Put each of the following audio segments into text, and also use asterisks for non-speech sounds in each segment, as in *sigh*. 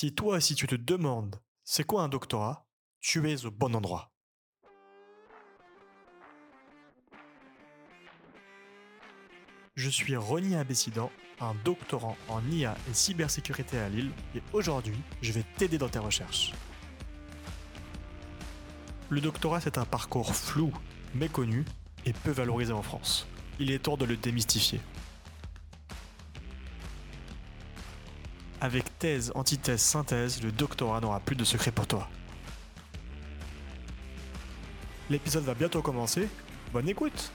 Si toi aussi tu te demandes c'est quoi un doctorat, tu es au bon endroit. Je suis Rony Abessidan, un doctorant en IA et cybersécurité à Lille, et aujourd'hui, je vais t'aider dans tes recherches. Le doctorat, c'est un parcours flou, méconnu et peu valorisé en France. Il est temps de le démystifier. Avec thèse, antithèse, synthèse, le doctorat n'aura plus de secret pour toi. L'épisode va bientôt commencer. Bonne écoute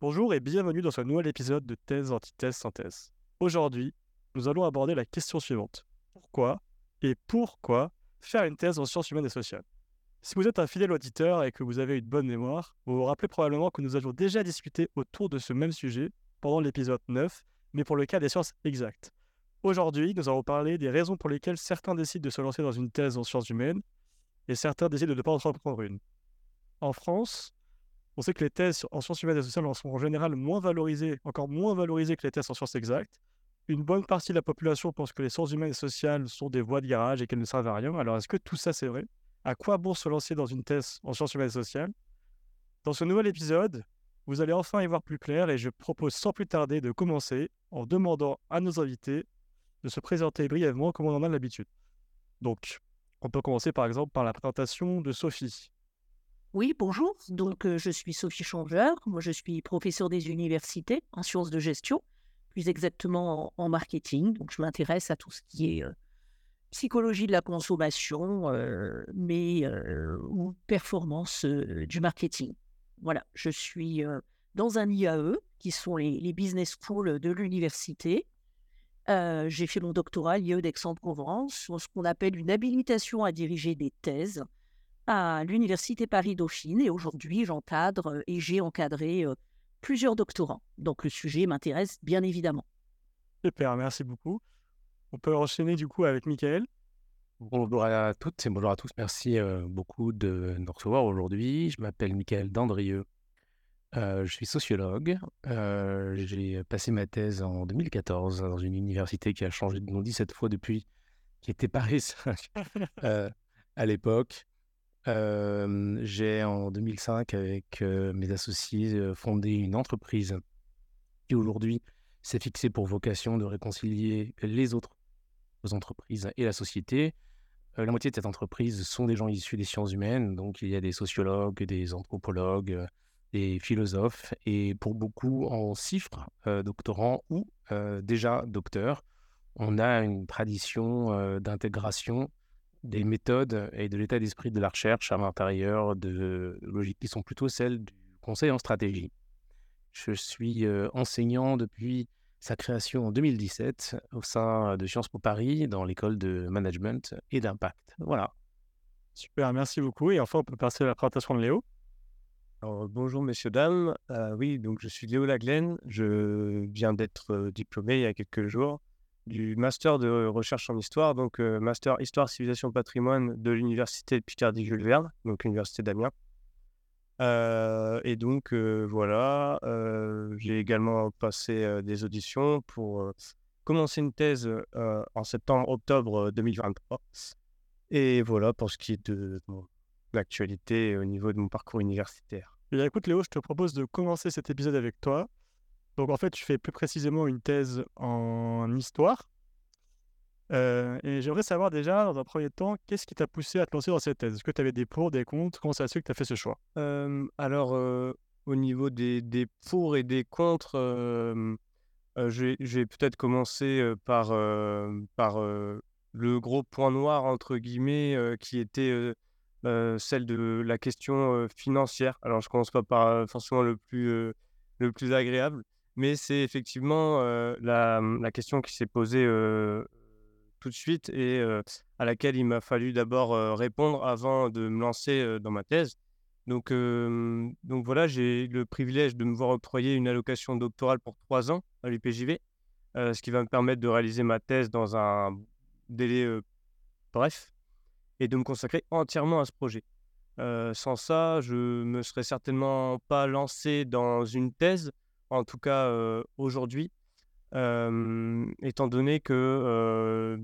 Bonjour et bienvenue dans ce nouvel épisode de Thèse, Antithèse, Synthèse. Aujourd'hui, nous allons aborder la question suivante. Pourquoi et pourquoi faire une thèse en sciences humaines et sociales? Si vous êtes un fidèle auditeur et que vous avez une bonne mémoire, vous vous rappelez probablement que nous avions déjà discuté autour de ce même sujet pendant l'épisode 9, mais pour le cas des sciences exactes. Aujourd'hui, nous allons parler des raisons pour lesquelles certains décident de se lancer dans une thèse en sciences humaines et certains décident de ne pas entreprendre une. En France, on sait que les thèses en sciences humaines et sociales sont en général moins valorisées, encore moins valorisées que les thèses en sciences exactes. Une bonne partie de la population pense que les sciences humaines et sociales sont des voies de garage et qu'elles ne servent à rien. Alors est-ce que tout ça c'est vrai? À quoi bon se lancer dans une thèse en sciences humaines et sociales? Dans ce nouvel épisode, vous allez enfin y voir plus clair et je propose sans plus tarder de commencer en demandant à nos invités de se présenter brièvement comme on en a l'habitude. Donc, on peut commencer par exemple par la présentation de Sophie. Oui, bonjour. Donc, euh, je suis Sophie Changeur. Moi, je suis professeure des universités en sciences de gestion, plus exactement en, marketing. Donc, je m'intéresse à tout ce qui est euh, psychologie de la consommation, euh, mais euh, ou performance euh, du marketing. Voilà, je suis dans un IAE, qui sont les, business schools de l'université. J'ai fait mon doctorat à l'IAE d'Aix-en-Provence ce qu'on appelle une habilitation à diriger des thèses à l'université Paris-Dauphine. Et aujourd'hui, j'encadre et j'ai encadré plusieurs doctorants. Donc le sujet m'intéresse bien évidemment. Super, merci beaucoup. On peut enchaîner du coup avec Michael? Bonjour à toutes et bonjour à tous. Merci euh, beaucoup de nous recevoir aujourd'hui. Je m'appelle Michael Dandrieux. Euh, je suis sociologue. Euh, j'ai passé ma thèse en 2014 dans une université qui a changé de nom 17 fois depuis, qui était Paris 5 *laughs* à l'époque. j'ai en 2005, avec mes associés, fondé une entreprise qui aujourd'hui s'est fixée pour vocation de réconcilier les autres aux entreprises et la société. Euh, la moitié de cette entreprise sont des gens issus des sciences humaines, donc il y a des sociologues, des anthropologues, euh, des philosophes, et pour beaucoup en chiffres, euh, doctorants ou déjà docteurs, on a une tradition d'intégration des méthodes et de l'état d'esprit de la recherche à l'intérieur de logiques qui sont plutôt celles du conseil en stratégie. Je suis enseignant depuis sa création en 2017 au sein de Sciences Po Paris dans l'école de management et d'impact. Voilà. Super, merci beaucoup. Et enfin, on peut passer à la présentation de Léo. bonjour messieurs, dames. Euh, oui, donc je suis Léo Laglaine. Je viens d'être euh, diplômé il y a quelques jours du master de recherche en histoire, donc euh, master histoire, civilisation, patrimoine de l'université de Picardie-Jules Verne, donc l'université d'Amiens. Euh, et donc, euh, voilà, euh, j'ai également passé des auditions pour commencer une thèse en septembre-octobre 2023. Et voilà pour ce qui est de, l'actualité au niveau de mon parcours universitaire. Bien, écoute, Léo, je te propose de commencer cet épisode avec toi. Donc, en fait, je fais plus précisément une thèse en histoire. Euh, et j'aimerais savoir déjà, dans un premier temps, qu'est-ce qui t'a poussé à te lancer dans cette thèse? Est-ce que tu avais des pour, des contre? Comment ça se fait que tu as fait ce choix? Alors, au niveau des, des, pour et des contre, je vais peut-être commencer par, par le gros point noir, entre guillemets, qui était celle de la question financière. Alors, je commence pas par forcément le plus, le plus agréable, mais c'est effectivement la, question qui s'est posée tout de suite et à laquelle il m'a fallu d'abord répondre avant de me lancer dans ma thèse. Donc, donc voilà, j'ai le privilège de me voir octroyer une allocation doctorale pour trois ans à l'UPJV, ce qui va me permettre de réaliser ma thèse dans un délai bref et de me consacrer entièrement à ce projet. sans ça, je me serais certainement pas lancé dans une thèse en tout cas aujourd'hui, étant donné que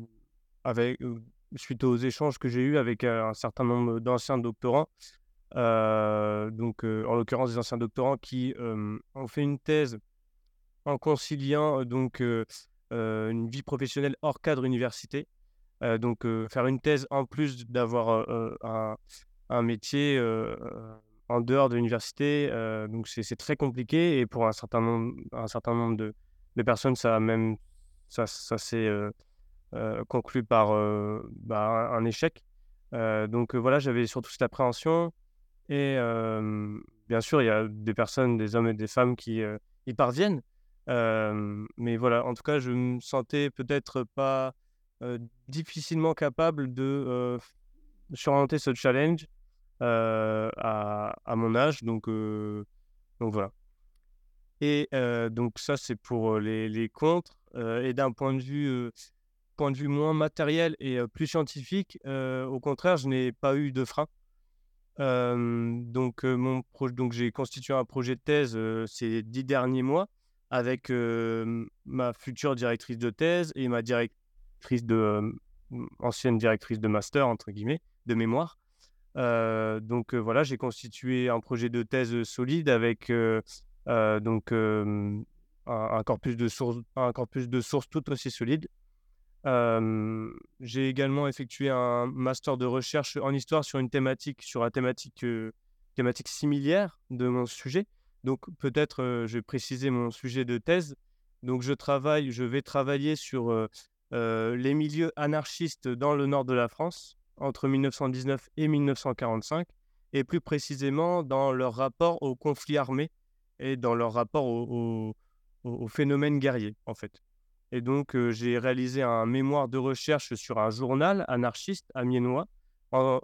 suite aux échanges que j'ai eus avec un certain nombre d'anciens doctorants, donc en l'occurrence des anciens doctorants qui ont fait une thèse en conciliant donc une vie professionnelle hors cadre université. donc faire une thèse en plus d'avoir un, un, métier en dehors de l'université, donc c'est très compliqué et pour un certain nombre, un certain nombre de, de personnes, ça même ça, ça s'est conclu par bah, un, échec. donc voilà, j'avais surtout cette appréhension et bien sûr, il y a des personnes, des hommes et des femmes qui y parviennent. mais voilà, en tout cas, je me sentais peut-être pas difficilement capable de surmonter ce challenge à, à, mon âge. Donc, donc voilà. Et donc ça, c'est pour les, les contres. et d'un point de vue point de vue moins matériel et plus scientifique, au contraire, je n'ai pas eu de frein donc, mon donc j'ai constitué un projet de thèse ces dix derniers mois avec ma future directrice de thèse et ma directrice de ancienne directrice de master entre guillemets de mémoire. donc voilà, j'ai constitué un projet de thèse solide avec donc un, corpus de sources, un corpus de sources tout aussi solide j'ai également effectué un master de recherche en histoire sur une thématique, sur la thématique, thématique similaire de mon sujet. Donc peut-être je vais préciser mon sujet de thèse. Donc je travaille, je vais travailler sur les milieux anarchistes dans le nord de la France entre 1919 et 1945, et plus précisément dans leur rapport au conflit armé et dans leur rapport au, phénomène guerrier en fait. Et donc, j'ai réalisé un mémoire de recherche sur un journal anarchiste amiénois,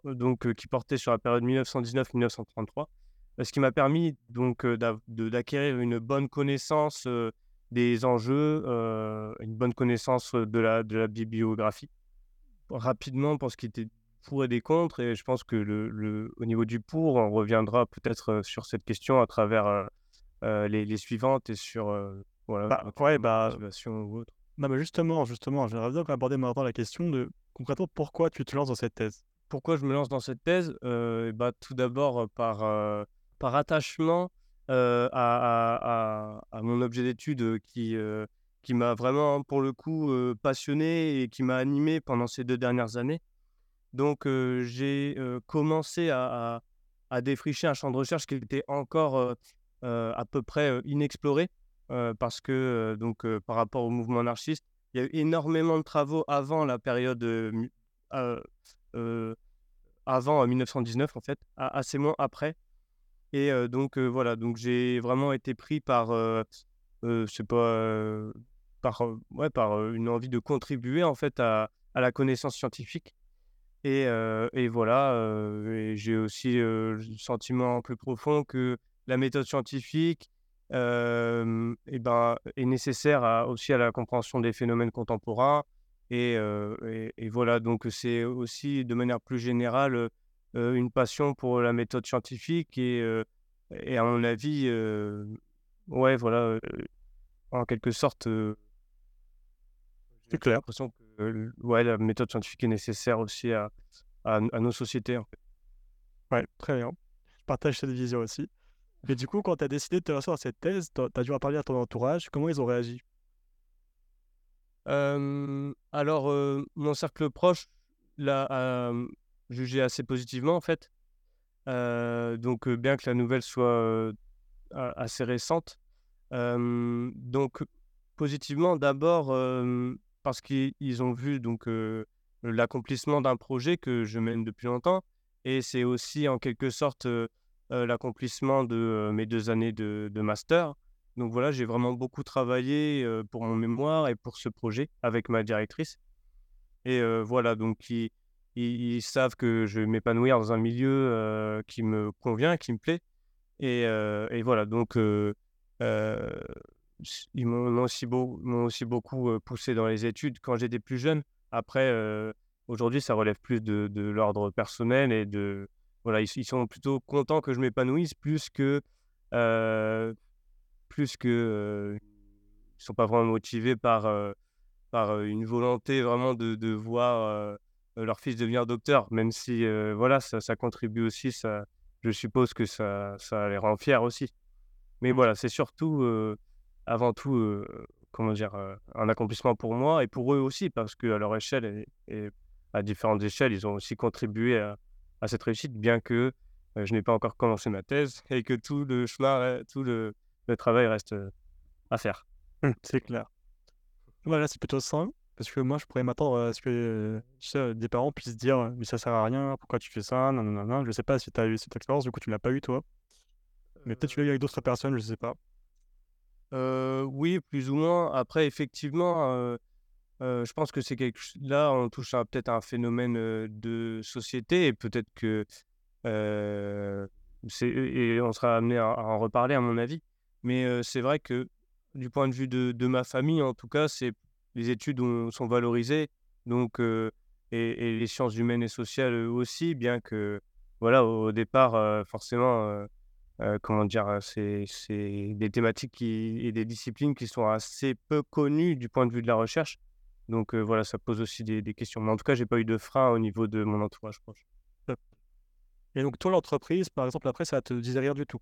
donc, qui portait sur la période 1919-1933, ce qui m'a permis donc d'acquérir une bonne connaissance des enjeux, une bonne connaissance de la, de la bibliographie. Rapidement, pour ce qui était pour et des contre, et je pense que le, au niveau du pour, on reviendra peut-être sur cette question à travers les, les, suivantes et sur voilà, bah, ouais, bah, ou autre? Non, mais justement, justement, j'aimerais bien aborder maintenant la question de concrètement pourquoi tu te lances dans cette thèse? Pourquoi je me lance dans cette thèse? Euh, bah, Tout d'abord par, euh, par attachement euh, à, à, à, mon objet d'étude qui, qui m'a vraiment, pour le coup, passionné et qui m'a animé pendant ces deux dernières années. Donc, j'ai commencé à, à, défricher un champ de recherche qui était encore à peu près inexploré parce que donc par rapport au mouvement anarchiste, il y a eu énormément de travaux avant la période avant 1919 en fait, assez moins après. Et donc voilà, donc j'ai vraiment été pris par, pas, par, ouais, par une envie de contribuer en fait à, à la connaissance scientifique. Et, et voilà, j'ai aussi le sentiment plus profond que la méthode scientifique et ben, est nécessaire aussi à la compréhension des phénomènes contemporains. Et, et, voilà, donc c'est aussi de manière plus générale une passion pour la méthode scientifique et, et à mon avis, ouais, voilà, en quelque sorte, c'est clair. l'impression que ouais, la méthode scientifique est nécessaire aussi à, à, à nos sociétés. En fait. Ouais, très bien. Je partage cette vision aussi. Et du coup, quand tu as décidé de te lancer dans cette thèse, tu as dû en parler à ton entourage. Comment ils ont réagi? Alors, mon cercle proche l'a jugé assez positivement, en fait. donc, bien que la nouvelle soit assez récente. donc, positivement, d'abord, parce qu'ils ont vu donc l'accomplissement d'un projet que je mène depuis longtemps. Et c'est aussi, en quelque sorte, l'accomplissement de euh, mes deux années de, master. Donc voilà, j'ai vraiment beaucoup travaillé euh, pour mon mémoire et pour ce projet avec ma directrice. Et voilà, donc ils, savent que je vais m'épanouir dans un milieu qui me convient, qui me plaît. Et, voilà, donc ils m'ont aussi, aussi, beaucoup poussé dans les études quand j'étais plus jeune. Après, aujourd'hui, ça relève plus de l'ordre personnel et de, voilà, ils, sont plutôt contents que je m'épanouisse plus que, plus que ils sont pas vraiment motivés par, par une volonté vraiment de, de voir leur fils devenir docteur, même si voilà, ça, ça, contribue aussi, ça, je suppose que ça, ça les rend fiers aussi. Mais voilà, c'est surtout, avant tout, comment dire, un accomplissement pour moi et pour eux aussi, parce qu'à leur échelle et, à différentes échelles, ils ont aussi contribué à, à cette réussite, bien que je n'ai pas encore commencé ma thèse et que tout le chemin, tout le, le travail reste à faire. Mmh, c'est clair. Voilà, c'est plutôt simple. Parce que moi, je pourrais m'attendre à ce que des parents puissent dire Mais ça sert à rien, pourquoi tu fais ça? Non Je sais pas si tu as eu cette expérience, du coup, tu l'as pas eu toi. Mais peut-être tu l'as eu avec d'autres personnes, je sais pas. oui, plus ou moins. Après, effectivement, je pense que c'est quelque Là, on touche peut-être à un phénomène de société et peut-être que. et on sera amené à, en reparler, à mon avis. Mais c'est vrai que du point de vue de, ma famille, en tout cas, c'est les études sont valorisées, donc et, les sciences humaines et sociales aussi, bien que voilà, au, départ, forcément, comment dire, c'est des thématiques qui, et des disciplines qui sont assez peu connues du point de vue de la recherche. Donc voilà, ça pose aussi des, des questions. Mais en tout cas, j'ai pas eu de frein au niveau de mon entourage proche. Et donc toi, l'entreprise, par exemple, après, ça te disait rien du tout?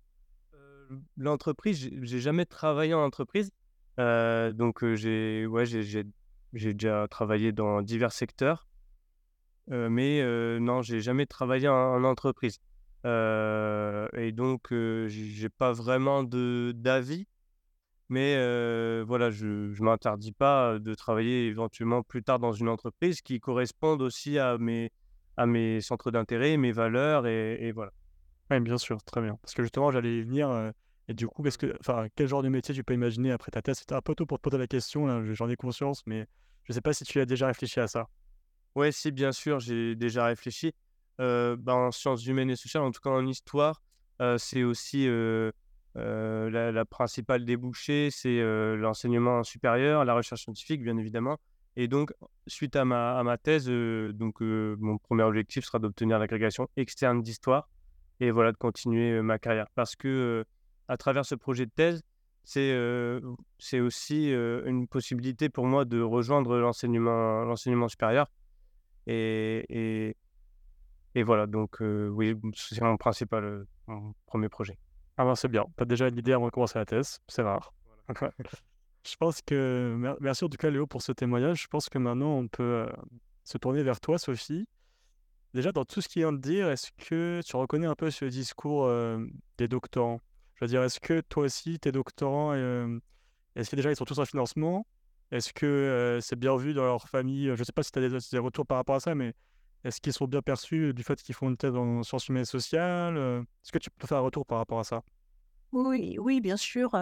L'entreprise, j'ai jamais travaillé en entreprise. Euh, donc, j'ai ouais, j'ai déjà travaillé dans divers secteurs. Euh, mais non, j'ai jamais travaillé en, entreprise. et donc, j'ai pas vraiment d'avis. Mais voilà, je ne m'interdis pas de travailler éventuellement plus tard dans une entreprise qui corresponde aussi à mes, à mes centres d'intérêt, mes valeurs. Et, et voilà. Oui, bien sûr, très bien. Parce que justement, j'allais y venir. et du coup, que, enfin, quel genre de métier tu peux imaginer après ta thèse? C'était un peu tôt pour te poser la question, j'en ai conscience, mais je ne sais pas si tu as déjà réfléchi à ça. Oui, si, bien sûr, j'ai déjà réfléchi. bah, en sciences humaines et sociales, en tout cas en histoire, c'est aussi la, la, principale débouchée, c'est l'enseignement supérieur, la recherche scientifique, bien évidemment. Et donc, suite à ma, thèse, donc, mon premier objectif sera d'obtenir l'agrégation externe d'histoire et voilà, de continuer ma carrière. Parce que à travers ce projet de thèse, c'est aussi une possibilité pour moi de rejoindre l'enseignement supérieur. Et, et, et, voilà, donc oui, c'est mon principal mon premier projet. Ah ben c'est bien, tu as déjà une idée avant de commencer la thèse, c'est rare. *laughs* Je pense que, merci en tout cas Léo pour ce témoignage. Je pense que maintenant on peut se tourner vers toi, Sophie. Déjà, dans tout ce qu'il vient de dire, est-ce que tu reconnais un peu ce discours des doctorants? Je veux dire, est-ce que toi aussi, tes doctorants, est-ce que déjà ils sont tous en financement? Est-ce que c'est bien vu dans leur famille? Je ne sais pas si tu as des, retours par rapport à ça, mais est-ce qu'ils sont bien perçus du fait qu'ils font une thèse en sciences humaines et sociales Est-ce que tu peux faire un retour par rapport à ça? Oui, oui, bien sûr.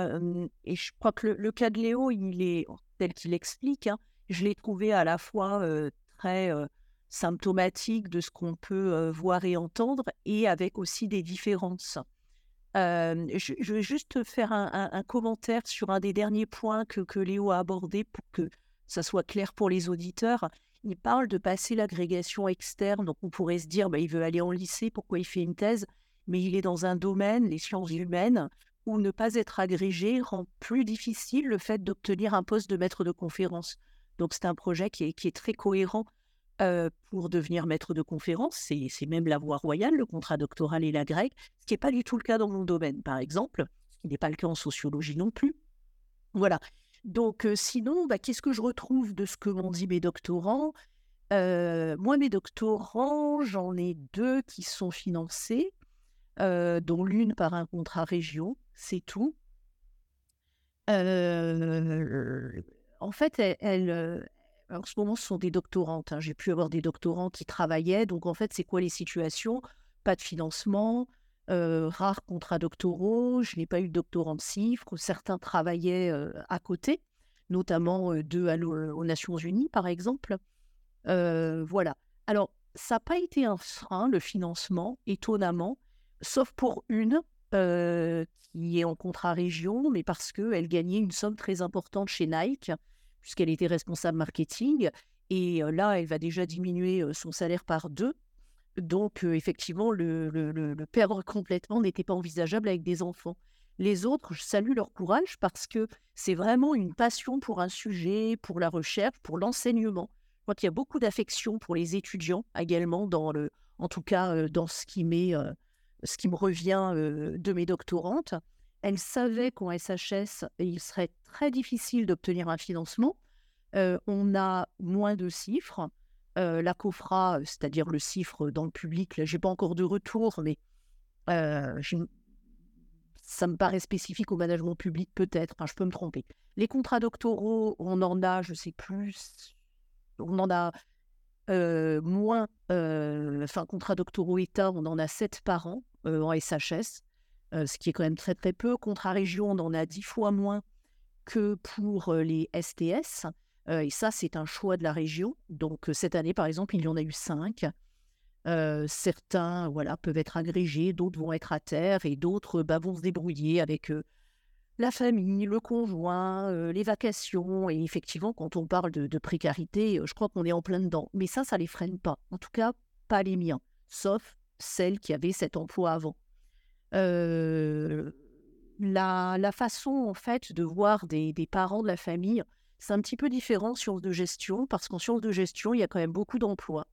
et je crois que le, cas de Léo, il est tel qu'il explique. Hein, je l'ai trouvé à la fois très symptomatique de ce qu'on peut voir et entendre et avec aussi des différences. je, vais juste faire un, commentaire sur un des derniers points que, que Léo a abordé pour que ça soit clair pour les auditeurs. Il parle de passer l'agrégation externe, donc on pourrait se dire, bah, il veut aller en lycée, pourquoi il fait une thèse? Mais il est dans un domaine, les sciences humaines, où ne pas être agrégé rend plus difficile le fait d'obtenir un poste de maître de conférence. Donc c'est un projet qui est, très cohérent pour devenir maître de conférence. C'est même la voie royale, le contrat doctoral et la grecque, ce qui n'est pas du tout le cas dans mon domaine, par exemple, ce qui n'est pas le cas en sociologie non plus. Voilà. Donc, sinon, bah, qu'est-ce que je retrouve de ce que m'ont dit mes doctorants? Moi, mes doctorants, j'en ai deux qui sont financés, dont l'une par un contrat région, c'est tout. en fait, elle, en ce moment, ce sont des doctorantes. Hein. J'ai pu avoir des doctorants qui travaillaient. Donc, en fait, c'est quoi les situations? Pas de financement, euh, rares contrats doctoraux. Je n'ai pas eu de doctorant de CIFRE. Certains travaillaient euh, à côté, notamment euh, deux aux Nations Unies, par exemple. voilà. Alors, ça n'a pas été un frein, le financement, étonnamment, sauf pour une qui est en contrat région, mais parce qu'elle gagnait une somme très importante chez Nike puisqu'elle était responsable marketing. Et là, elle va déjà diminuer son salaire par deux. Donc, effectivement, le, le, perdre complètement n'était pas envisageable avec des enfants. Les autres, je salue leur courage parce que c'est vraiment une passion pour un sujet, pour la recherche, pour l'enseignement. Je crois qu'il y a beaucoup d'affection pour les étudiants également, dans le, en tout cas dans ce qui, ce qui me revient de mes doctorantes. Elles savaient qu'en SHS, il serait très difficile d'obtenir un financement. on a moins de chiffres. La COFRA, c'est-à-dire le chiffre dans le public, là, je n'ai pas encore de retour, mais ça me paraît spécifique au management public, peut-être. Enfin, je peux me tromper. Les contrats doctoraux, on en a, je sais plus, on en a euh, moins. Euh, enfin, contrats doctoraux État, on en a 7 par an euh, en SHS, ce qui est quand même très très peu. Contrats région, on en a 10 fois moins que pour les STS. Et ça, c'est un choix de la région. Donc, cette année, par exemple, il y en a eu 5 certains voilà, peuvent être agrégés, d'autres vont être à terre et d'autres bah, vont se débrouiller avec la famille, le conjoint, les vacations. Et effectivement, quand on parle de, précarité, je crois qu'on est en plein dedans. Mais ça, ça ne les freine pas. En tout cas, pas les miens, sauf celles qui avaient cet emploi avant. La, la, façon, en fait, de voir des parents de la famille, c'est un petit peu différent en sciences de gestion, parce qu'en sciences de gestion, il y a quand même beaucoup d'emplois.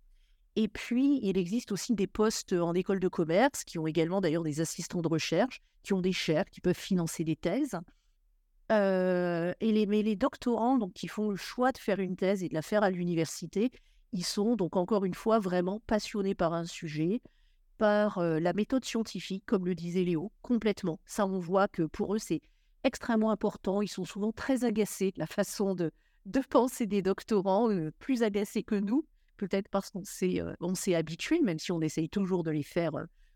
Et puis, il existe aussi des postes en école de commerce qui ont également d'ailleurs des assistants de recherche, qui ont des chaires, qui peuvent financer des thèses. Euh, et les, mais les doctorants donc, qui font le choix de faire une thèse et de la faire à l'université, ils sont donc encore une fois vraiment passionnés par un sujet, par euh, la méthode scientifique, comme le disait Léo, complètement. Ça, on voit que pour eux, c'est extrêmement important. Ils sont souvent très agacés de la façon de, penser des doctorants, euh, plus agacés que nous peut-être parce qu'on s'est, s'est habitué, même si on essaye toujours de les faire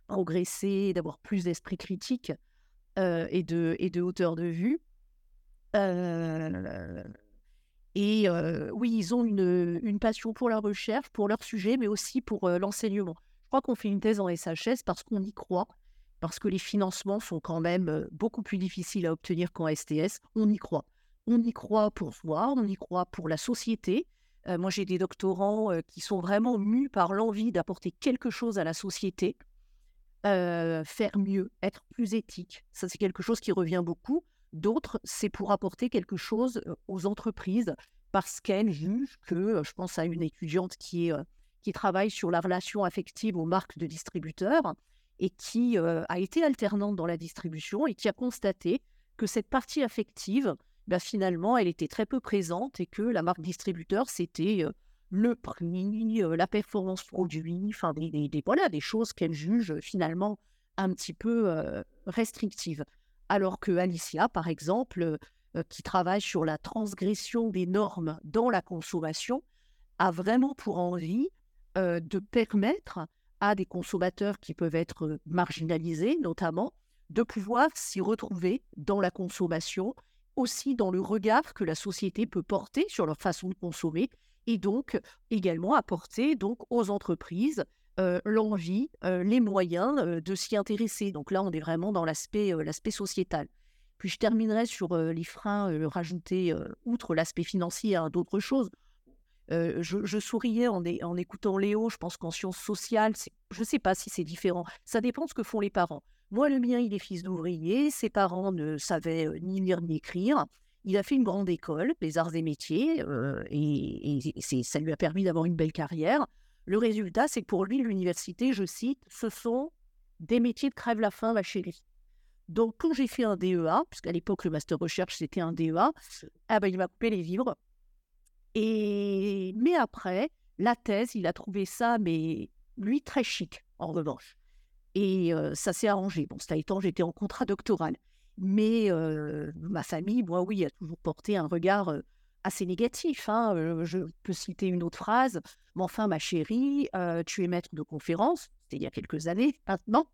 progresser, d'avoir plus d'esprit critique et, de, et de hauteur de vue. et oui, ils ont une, une, passion pour la recherche, pour leur sujet, mais aussi pour l'enseignement. Je crois qu'on fait une thèse en SHS parce qu'on y croit, parce que les financements sont quand même beaucoup plus difficiles à obtenir qu'en STS. On y croit. On y croit pour soi, on y croit pour la société, moi, j'ai des doctorants qui sont vraiment mus par l'envie d'apporter quelque chose à la société, faire mieux, être plus éthique. Ça, c'est quelque chose qui revient beaucoup. D'autres, c'est pour apporter quelque chose aux entreprises parce qu'elles jugent que, je pense à une étudiante qui travaille sur la relation affective aux marques de distributeurs et qui a été alternante dans la distribution et qui a constaté que cette partie affective, bah, finalement, elle était très peu présente et que la marque distributeur, c'était le prix, la performance produit, enfin des, des, voilà, des choses qu'elle juge finalement un petit peu restrictives. Alors que Alicia, par exemple, qui travaille sur la transgression des normes dans la consommation, a vraiment pour envie de permettre à des consommateurs qui peuvent être marginalisés, notamment, de pouvoir s'y retrouver dans la consommation aussi dans le regard que la société peut porter sur leur façon de consommer et donc également apporter donc aux entreprises euh, l'envie, euh, les moyens euh, de s'y intéresser. Donc là, on est vraiment dans l'aspect l'aspect sociétal. Puis je terminerai sur les freins rajoutés, outre l'aspect financier, à d'autres choses. Je, souriais en, écoutant Léo. Je pense qu'en sciences sociales, je ne sais pas si c'est différent. Ça dépend de ce que font les parents. Moi, le mien, il est fils d'ouvrier. Ses parents ne savaient ni lire ni écrire. Il a fait une grande école, les arts et métiers, et, ça lui a permis d'avoir une belle carrière. Le résultat, c'est que pour lui, l'université, je cite, ce sont des métiers de crève la faim, ma chérie. Donc, quand j'ai fait un DEA, puisqu'à l'époque, le master recherche, c'était un DEA, ah ben, il m'a coupé les vivres. Et... Mais après, la thèse, il a trouvé ça, mais lui, très chic, en revanche. Et ça s'est arrangé. Bon, cela étant, j'étais en contrat doctoral. Mais ma famille, moi, oui, a toujours porté un regard assez négatif. Hein. Je peux citer une autre phrase. Mais enfin, ma chérie, tu es maître de conférence, c'était il y a quelques années maintenant,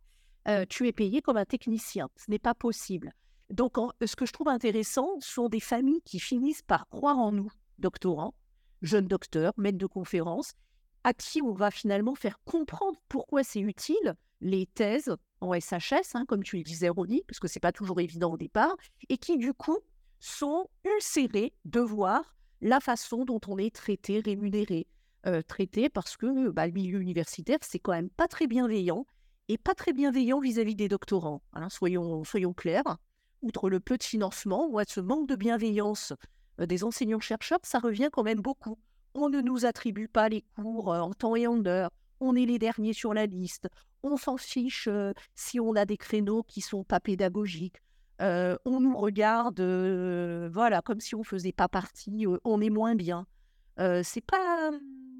tu es payé comme un technicien. Ce n'est pas possible. Donc, ce que je trouve intéressant sont des familles qui finissent par croire en nous, doctorants, jeunes docteurs, maîtres de conférence, à qui on va finalement faire comprendre pourquoi c'est utile les thèses en SHS, hein, comme tu le disais, Ronnie, parce que ce n'est pas toujours évident au départ, et qui du coup sont ulcérés de voir la façon dont on est traité, rémunéré. Euh, traité parce que bah, le milieu universitaire, c'est quand même pas très bienveillant, et pas très bienveillant vis-à-vis des doctorants. Hein, soyons, clairs. outre le peu de financement, moi, ce manque de bienveillance des enseignants-chercheurs, ça revient quand même beaucoup. On ne nous attribue pas les cours euh, en temps et en heure. On est les derniers sur la liste. On s'en fiche euh, si on a des créneaux qui sont pas pédagogiques. on nous regarde, voilà, comme si on faisait pas partie. on est moins bien. c'est pas,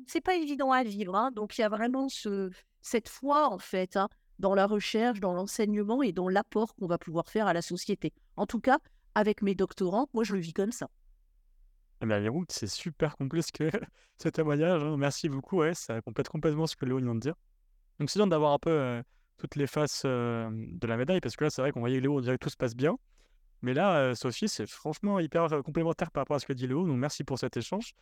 c'est pas évident à vivre. Hein. Donc il y a vraiment ce, cette foi en fait hein, dans la recherche, dans l'enseignement et dans l'apport qu'on va pouvoir faire à la société. En tout cas, avec mes doctorants, moi je le vis comme ça. Eh bien, c'est super complet ce, que, *laughs* ce témoignage. hein. Merci beaucoup. Ouais, ça complète complètement ce que Léo vient de dire. Donc, c'est bien d'avoir un peu toutes les faces de la médaille, parce que là, c'est vrai qu'on voyait Léo, on dirait que tout se passe bien. Mais là, Sophie, c'est franchement hyper complémentaire par rapport à ce que dit Léo. Donc, merci pour cet échange.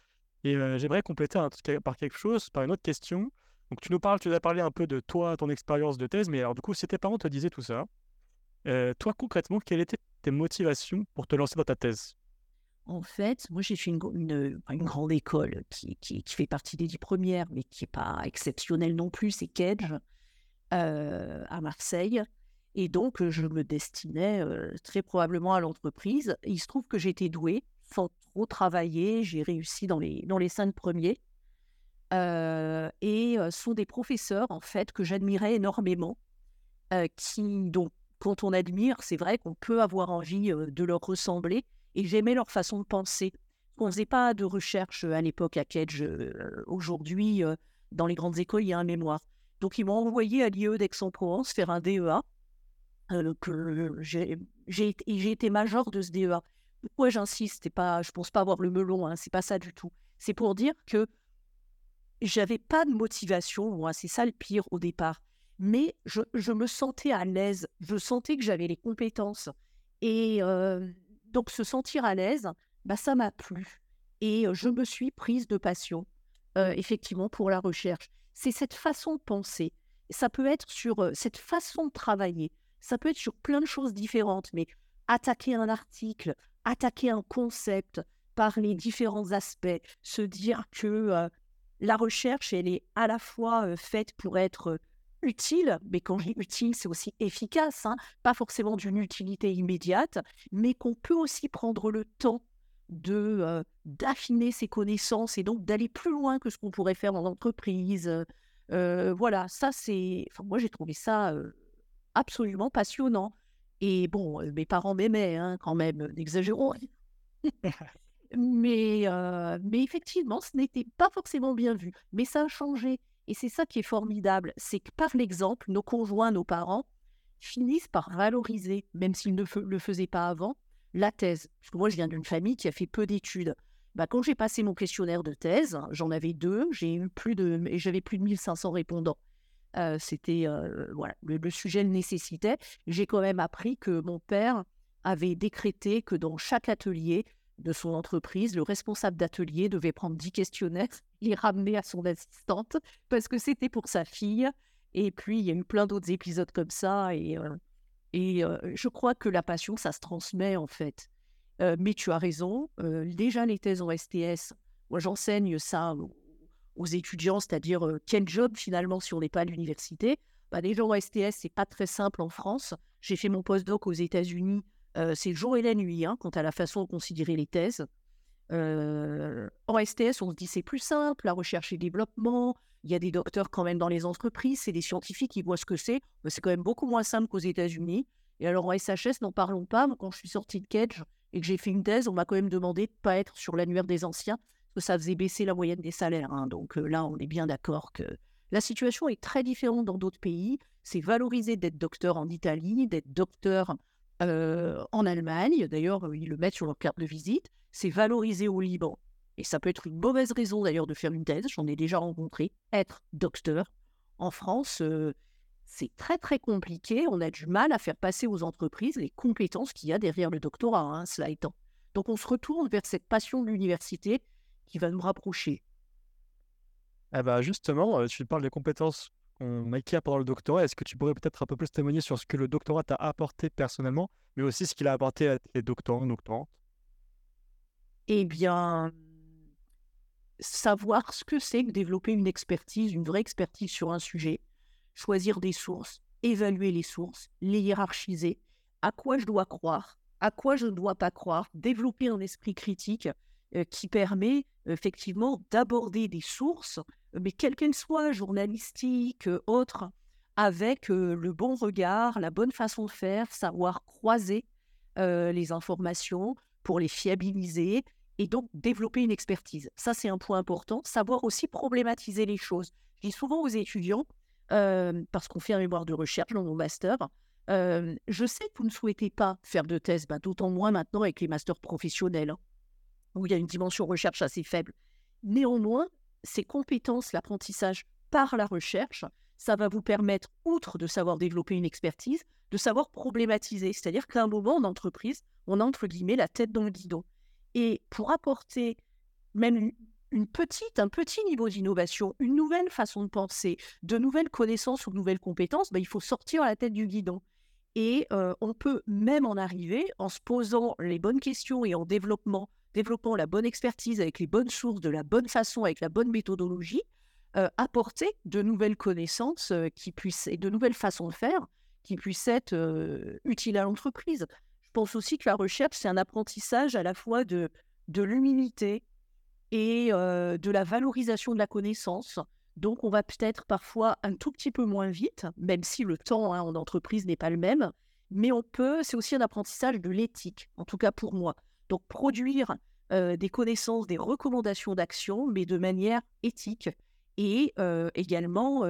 Et j'aimerais compléter par quelque chose, par une autre question. Donc, tu nous parles, tu nous as parlé un peu de toi, ton expérience de thèse, mais alors, du coup, si tes parents te disaient tout ça, toi, concrètement, quelles étaient tes motivations pour te lancer dans ta thèse? En fait, moi, j'ai fait une, grande école qui, qui, fait partie des dix premières, mais qui n'est pas exceptionnelle non plus, c'est Kedge, euh, à Marseille. Et donc, je me destinais euh, très probablement à l'entreprise. Il se trouve que j'étais douée, sans trop travailler. J'ai réussi dans les, dans les cinq premiers. Euh, et ce sont des professeurs, en fait, que j'admirais énormément, qui, donc, quand on admire, c'est vrai qu'on peut avoir envie de leur ressembler et j'aimais leur façon de penser. On ne faisait pas de recherche à l'époque à Kedge. Aujourd'hui, dans les grandes écoles, il y a un mémoire. Donc, ils m'ont envoyé à l'IE d'Aix-en-Provence faire un DEA. j'ai été major de ce DEA. Pourquoi j'insiste? Pas, Je ne pense pas avoir le melon, hein, c'est pas ça du tout. C'est pour dire que j'avais pas de motivation, moi, c'est ça le pire au départ. Mais je, je me sentais à l'aise, je sentais que j'avais les compétences. Et, donc se sentir à l'aise, bah, ça m'a plu. Et je me suis prise de passion, effectivement, pour la recherche. C'est cette façon de penser. Ça peut être sur cette façon de travailler. Ça peut être sur plein de choses différentes, mais attaquer un article, attaquer un concept par les différents aspects, se dire que la recherche, elle est à la fois faite pour être utile, mais quand je dis utile, c'est aussi efficace, hein, pas forcément d'une utilité immédiate, mais qu'on peut aussi prendre le temps de euh, d'affiner ses connaissances et donc d'aller plus loin que ce qu'on pourrait faire dans l'entreprise. Euh, voilà, ça c'est, enfin, moi j'ai trouvé ça euh, absolument passionnant. Et bon, mes parents m'aimaient hein, quand même, n'exagérons. *laughs* mais, mais effectivement, ce n'était pas forcément bien vu. Mais ça a changé. Et c'est ça qui est formidable, c'est que par l'exemple, nos conjoints, nos parents finissent par valoriser, même s'ils ne le faisaient pas avant, la thèse. Parce que moi, je viens d'une famille qui a fait peu d'études. Bah, quand j'ai passé mon questionnaire de thèse, j'en avais deux, j'ai eu plus de, et j'avais plus de 1500 répondants. Euh, c'était euh, le, sujet le nécessitait. J'ai quand même appris que mon père avait décrété que dans chaque atelier, de son entreprise, le responsable d'atelier devait prendre 10 questionnaires, *laughs* les ramener à son assistante parce que c'était pour sa fille. Et puis, il y a eu plein d'autres épisodes comme ça. Et, euh, euh, je crois que la passion, ça se transmet en fait. Euh, mais tu as raison. déjà, les thèses en STS, moi, j'enseigne ça aux étudiants, c'est-à-dire quel job finalement si on n'est pas à l'université. Bah, déjà en STS, c'est pas très simple en France. J'ai fait mon postdoc aux États-Unis c'est le jour et la nuit hein, quant à la façon de considérer les thèses. en STS, on se dit c'est plus simple, la recherche et développement. Il y a des docteurs quand même dans les entreprises, c'est des scientifiques qui voient ce que c'est. c'est quand même beaucoup moins simple qu'aux États-Unis. Et alors en SHS, n'en parlons pas. quand je suis sortie de Kedge et que j'ai fait une thèse, on m'a quand même demandé de ne pas être sur l'annuaire des anciens, parce que ça faisait baisser la moyenne des salaires. Hein. Donc là, on est bien d'accord que la situation est très différente dans d'autres pays. C'est valorisé d'être docteur en Italie, d'être docteur en Allemagne, d'ailleurs, ils le mettent sur leur carte de visite, c'est valorisé au Liban. Et ça peut être une mauvaise raison d'ailleurs de faire une thèse, j'en ai déjà rencontré, être docteur. En France, c'est très très compliqué, on a du mal à faire passer aux entreprises les compétences qu'il y a derrière le doctorat, hein, cela étant. Donc on se retourne vers cette passion de l'université qui va nous rapprocher. Ah bah justement, tu parles des compétences qu'on acquiert pendant le doctorat. Est-ce que tu pourrais peut-être un peu plus témoigner sur ce que le doctorat t'a apporté personnellement, mais aussi ce qu'il a apporté à tes doctorants, doctorantes? Eh bien, savoir ce que c'est que développer une expertise, une vraie expertise sur un sujet, choisir des sources, évaluer les sources, les hiérarchiser, à quoi je dois croire, à quoi je ne dois pas croire, développer un esprit critique qui permet effectivement d'aborder des sources, mais quelles qu'elles soient, journalistiques, autres, avec le bon regard, la bonne façon de faire, savoir croiser les informations pour les fiabiliser et donc développer une expertise. Ça, c'est un point important. Savoir aussi problématiser les choses. Je dis souvent aux étudiants, parce qu'on fait un mémoire de recherche dans mon master, je sais que vous ne souhaitez pas faire de thèse, ben, d'autant moins maintenant avec les masters professionnels, hein, où il y a une dimension recherche assez faible. Néanmoins, ces compétences, l'apprentissage par la recherche, ça va vous permettre, outre de savoir développer une expertise, de savoir problématiser. C'est-à-dire qu'à un moment en entreprise, on a entre guillemets la tête dans le guidon. Et pour apporter même une petite, un petit niveau d'innovation, une nouvelle façon de penser, de nouvelles connaissances ou de nouvelles compétences, ben, il faut sortir la tête du guidon. Et on peut même en arriver en se posant les bonnes questions et en développement, développant la bonne expertise avec les bonnes sources, de la bonne façon, avec la bonne méthodologie, apporter de nouvelles connaissances qui puissent et de nouvelles façons de faire qui puissent être utiles à l'entreprise. Je pense aussi que la recherche, c'est un apprentissage à la fois de, de l'humilité et de la valorisation de la connaissance. Donc, on va peut-être parfois un tout petit peu moins vite, même si le temps hein, en entreprise n'est pas le même. Mais on peut, c'est aussi un apprentissage de l'éthique, en tout cas pour moi. Donc, produire des connaissances, des recommandations d'action, mais de manière éthique et également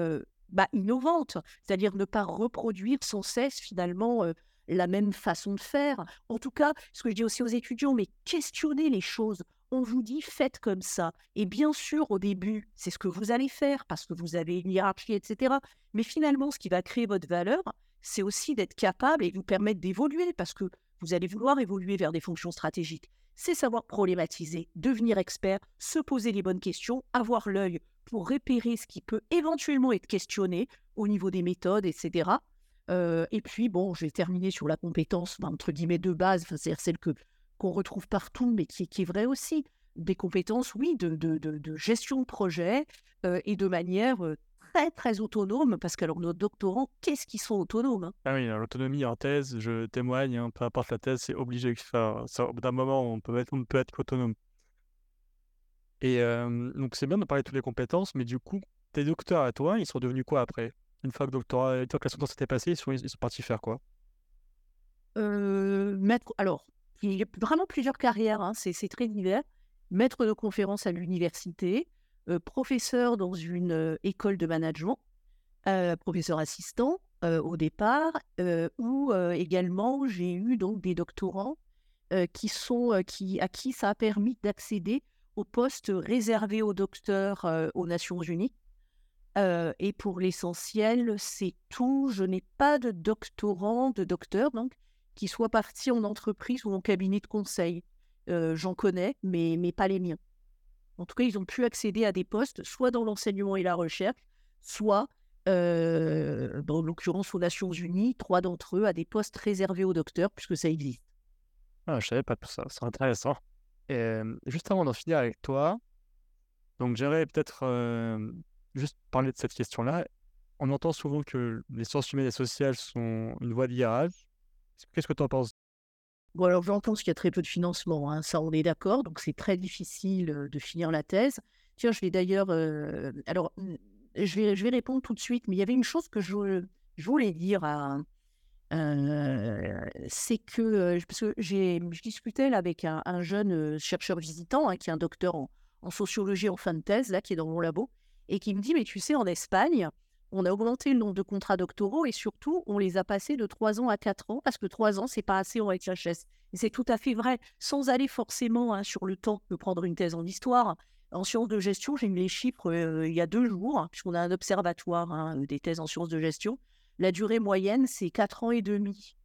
bah, innovante, c'est-à-dire ne pas reproduire sans cesse finalement la même façon de faire. En tout cas, ce que je dis aussi aux étudiants, mais questionner les choses. On vous dit faites comme ça. Et bien sûr, au début, c'est ce que vous allez faire parce que vous avez une hiérarchie, etc. Mais finalement, ce qui va créer votre valeur, c'est aussi d'être capable et vous permettre d'évoluer parce que vous allez vouloir évoluer vers des fonctions stratégiques. C'est savoir problématiser, devenir expert, se poser les bonnes questions, avoir l'œil pour repérer ce qui peut éventuellement être questionné au niveau des méthodes, etc. et puis, bon, j'ai terminé sur la compétence, ben, entre guillemets, de base, c'est-à-dire celle que, qu'on retrouve partout, mais qui, qui, est vraie aussi. Des compétences, oui, de, gestion de projet et de manière très, très autonome, parce que alors nos doctorants, qu'est-ce qu'ils sont autonomes hein? Ah oui, l'autonomie en thèse, je témoigne, hein, peu importe la thèse, c'est obligé. Enfin, ça, au bout d'un moment, on peut être, on peut être autonome. Et donc, c'est bien de parler de toutes les compétences, mais du coup, tes docteurs à toi, ils sont devenus quoi après? Une fois que, doctorat, une fois que la sentence s'était passée, ils sont, ils sont partis faire quoi? Maître, alors, il y a vraiment plusieurs carrières, hein, c'est, très divers. Maître de conférence à l'université, professeur dans une école de management, professeur assistant au départ, ou également j'ai eu donc des doctorants qui sont, qui, à qui ça a permis d'accéder au poste réservé aux docteurs aux Nations Unies. et pour l'essentiel, c'est tout. Je n'ai pas de doctorant, de docteur, donc, qui soit parti en entreprise ou en cabinet de conseil. J'en connais, mais, mais pas les miens. En tout cas, ils ont pu accéder à des postes, soit dans l'enseignement et la recherche, soit, dans l'occurrence aux Nations Unies, trois d'entre eux à des postes réservés aux docteurs, puisque ça existe. Ah, je savais pas tout ça, c'est intéressant. Et juste avant d'en finir avec toi, donc j'aimerais peut-être juste parler de cette question-là. On entend souvent que les sciences humaines et sociales sont une voie de virage. Qu'est-ce que tu en penses Bon, alors j'entends qu'il y a très peu de financement, hein, ça on est d'accord, donc c'est très difficile de finir la thèse. Tiens, je vais d'ailleurs. alors, mmh, je vais, je vais répondre tout de suite, mais il y avait une chose que je, je voulais dire c'est que, parce que j'ai, je discutais avec un, jeune chercheur visitant, hein, qui est un docteur en, sociologie en fin de thèse, là, qui est dans mon labo, et qui me dit, mais tu sais, en Espagne, on a augmenté le nombre de contrats doctoraux et surtout, on les a passés de 3 ans à 4 ans parce que 3 ans, c'est pas assez en HHS. Et c'est tout à fait vrai, sans aller forcément hein, sur le temps de prendre une thèse en histoire. En sciences de gestion, j'ai mis les chiffres il y a deux jours, puisqu'on a un observatoire hein, des thèses en sciences de gestion. La durée moyenne, c'est 4 ans et demi,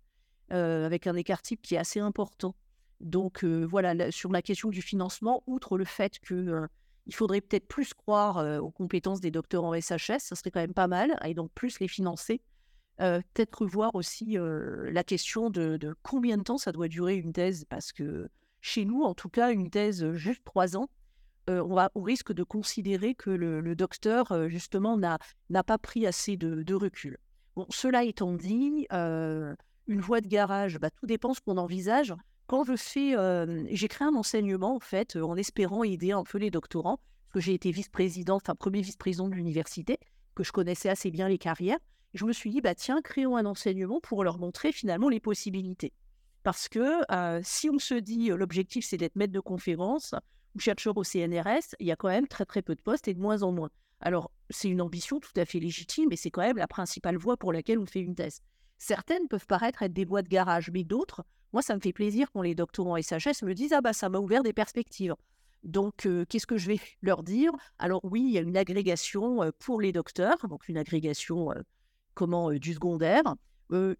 avec un écart type qui est assez important. Donc voilà, sur la question du financement, outre le fait qu'il il faudrait peut-être plus croire aux compétences des docteurs en SHS, ça serait quand même pas mal, et donc plus les financer. peut-être voir aussi la question de, combien de temps ça doit durer une thèse, parce que chez nous, en tout cas, une thèse juste trois ans, on, va, risque de considérer que le, docteur, justement, n'a pas pris assez de recul cela étant dit, une voie de garage, bah, tout dépend ce qu'on envisage. Quand je fais, j'ai créé un enseignement en espérant aider un peu les doctorants, parce que j'ai été vice-président, enfin premier vice-président de l'université, que je connaissais assez bien les carrières. je me suis dit, bah tiens, créons un enseignement pour leur montrer finalement les possibilités. Parce que si on se dit l'objectif c'est d'être maître de conférence ou chercheur au CNRS, il y a quand même très très peu de postes et de moins en moins. Alors c'est une ambition tout à fait légitime, mais c'est quand même la principale voie pour laquelle on fait une thèse. Certaines peuvent paraître être des voies de garage, mais d'autres, moi ça me fait plaisir quand les doctorants SHS me disent ah bah ça m'a ouvert des perspectives. Donc, qu'est-ce que je vais *laughs* leur dire? Alors oui, il y a une agrégation pour les docteurs, donc une agrégation comment du secondaire.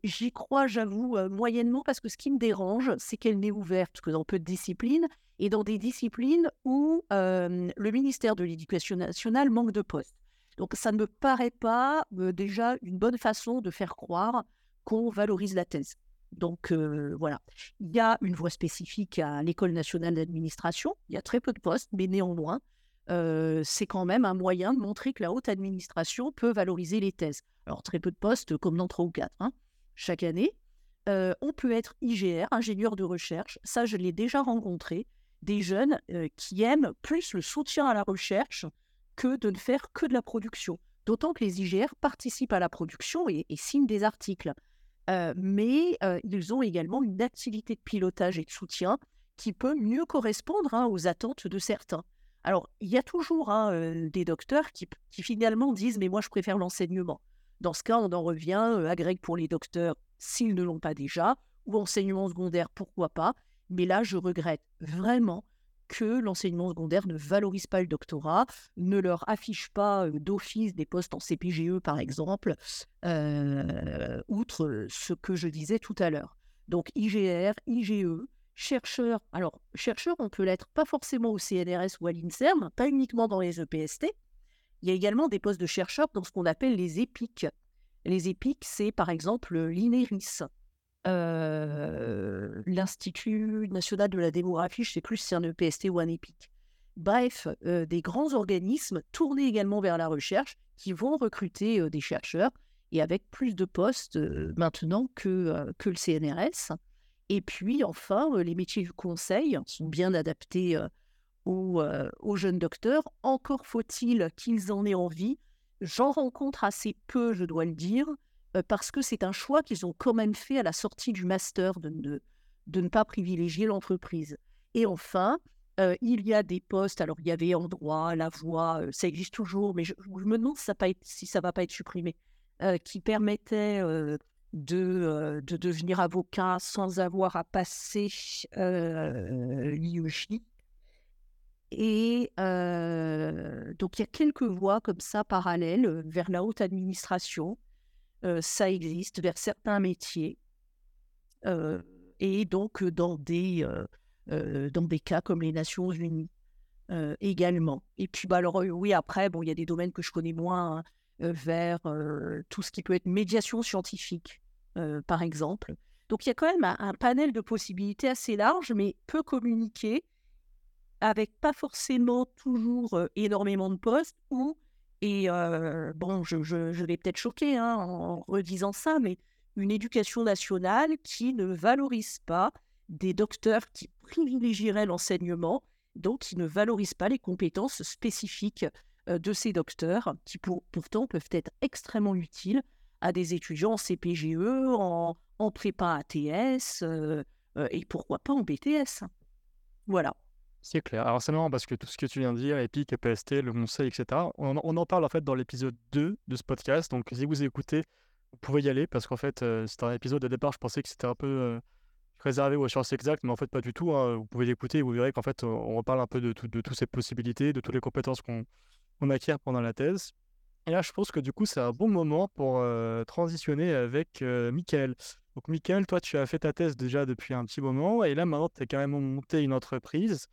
J'y crois, j'avoue, moyennement, parce que ce qui me dérange, c'est qu'elle n'est ouverte que dans peu de disciplines, et dans des disciplines où le ministère de l'Éducation nationale manque de postes. Donc ça ne me paraît pas déjà une bonne façon de faire croire qu'on valorise la thèse. Donc voilà, il y a une voie spécifique à l'École nationale d'administration, il y a très peu de postes, mais néanmoins, c'est quand même un moyen de montrer que la haute administration peut valoriser les thèses. Alors très peu de postes, comme dans trois ou quatre, hein, chaque année. on peut être IGR, ingénieur de recherche, ça je l'ai déjà rencontré, des jeunes qui aiment plus le soutien à la recherche que de ne faire que de la production. D'autant que les IGR participent à la production et signent des articles mais ils ont également une activité de pilotage et de soutien qui peut mieux correspondre hein, aux attentes de certains. Alors, il y a toujours hein, des docteurs qui, finalement disent Mais moi, je préfère l'enseignement. Dans ce cas, on en revient à Greg pour les docteurs s'ils ne l'ont pas déjà, ou enseignement secondaire, pourquoi pas. Mais là, je regrette vraiment que l'enseignement secondaire ne valorise pas le doctorat, ne leur affiche pas d'office des postes en CPGE, par exemple, outre ce que je disais tout à l'heure. Donc IGR, IGE, chercheur. Alors, chercheur, on peut l'être pas forcément au CNRS ou à l'INSERM, pas uniquement dans les EPST. Il y a également des postes de chercheurs dans ce qu'on appelle les EPIC. Les EPIC, c'est par exemple l'INERIS, l'Institut national de la démographie, je ne sais plus si c'est un EPST ou un EPIC. Bref, des grands organismes tournés également vers la recherche qui vont recruter des chercheurs et avec plus de postes maintenant que, que le CNRS. Et puis enfin, les métiers du conseil sont bien adaptés aux, aux, jeunes docteurs. Encore faut-il qu'ils en aient envie. J'en rencontre assez peu, je dois le dire parce que c'est un choix qu'ils ont quand même fait à la sortie du master de, de, ne pas privilégier l'entreprise. Et enfin, il y a des postes, alors il y avait en droit, la voix, ça existe toujours, mais je, me demande si ça, ça va pas être supprimé, qui permettaient de, de devenir avocat sans avoir à passer l'IEJ. Et donc il y a quelques voies comme ça parallèles vers la haute administration ça existe vers certains métiers. et donc dans des, dans des cas comme les Nations Unies également. Et puis bah, alors oui, après, bon, il y a des domaines que je connais moins, hein, vers tout ce qui peut être médiation scientifique, par exemple. Donc il y a quand même un, un, panel de possibilités assez large, mais peu communiqué, avec pas forcément toujours énormément de postes ou et bon, je, vais peut-être choquer hein, en redisant ça, mais une éducation nationale qui ne valorise pas des docteurs qui privilégieraient l'enseignement, donc qui ne valorise pas les compétences spécifiques de ces docteurs, qui pourtant peuvent être extrêmement utiles à des étudiants en CPGE, en prépa ATS, et pourquoi pas en BTS. Voilà. C'est clair. Alors c'est marrant parce que tout ce que tu viens de dire, Epic, PST, le conseil, etc., on, en parle en fait dans l'épisode 2 de ce podcast. Donc si vous écoutez, vous pouvez y aller parce qu'en fait, euh, c'était un épisode de départ, je pensais que c'était un peu euh, réservé aux sciences exactes, mais en fait pas du tout. Hein. Vous pouvez l'écouter et vous verrez qu'en fait, on reparle un peu de, toutes ces possibilités, de toutes les compétences qu'on acquiert pendant la thèse. Et là, je pense que du coup, c'est un bon moment pour euh, transitionner avec Michael. Donc, Michael, toi, tu as fait ta thèse déjà depuis un petit moment, et là, maintenant, tu as carrément monté une entreprise.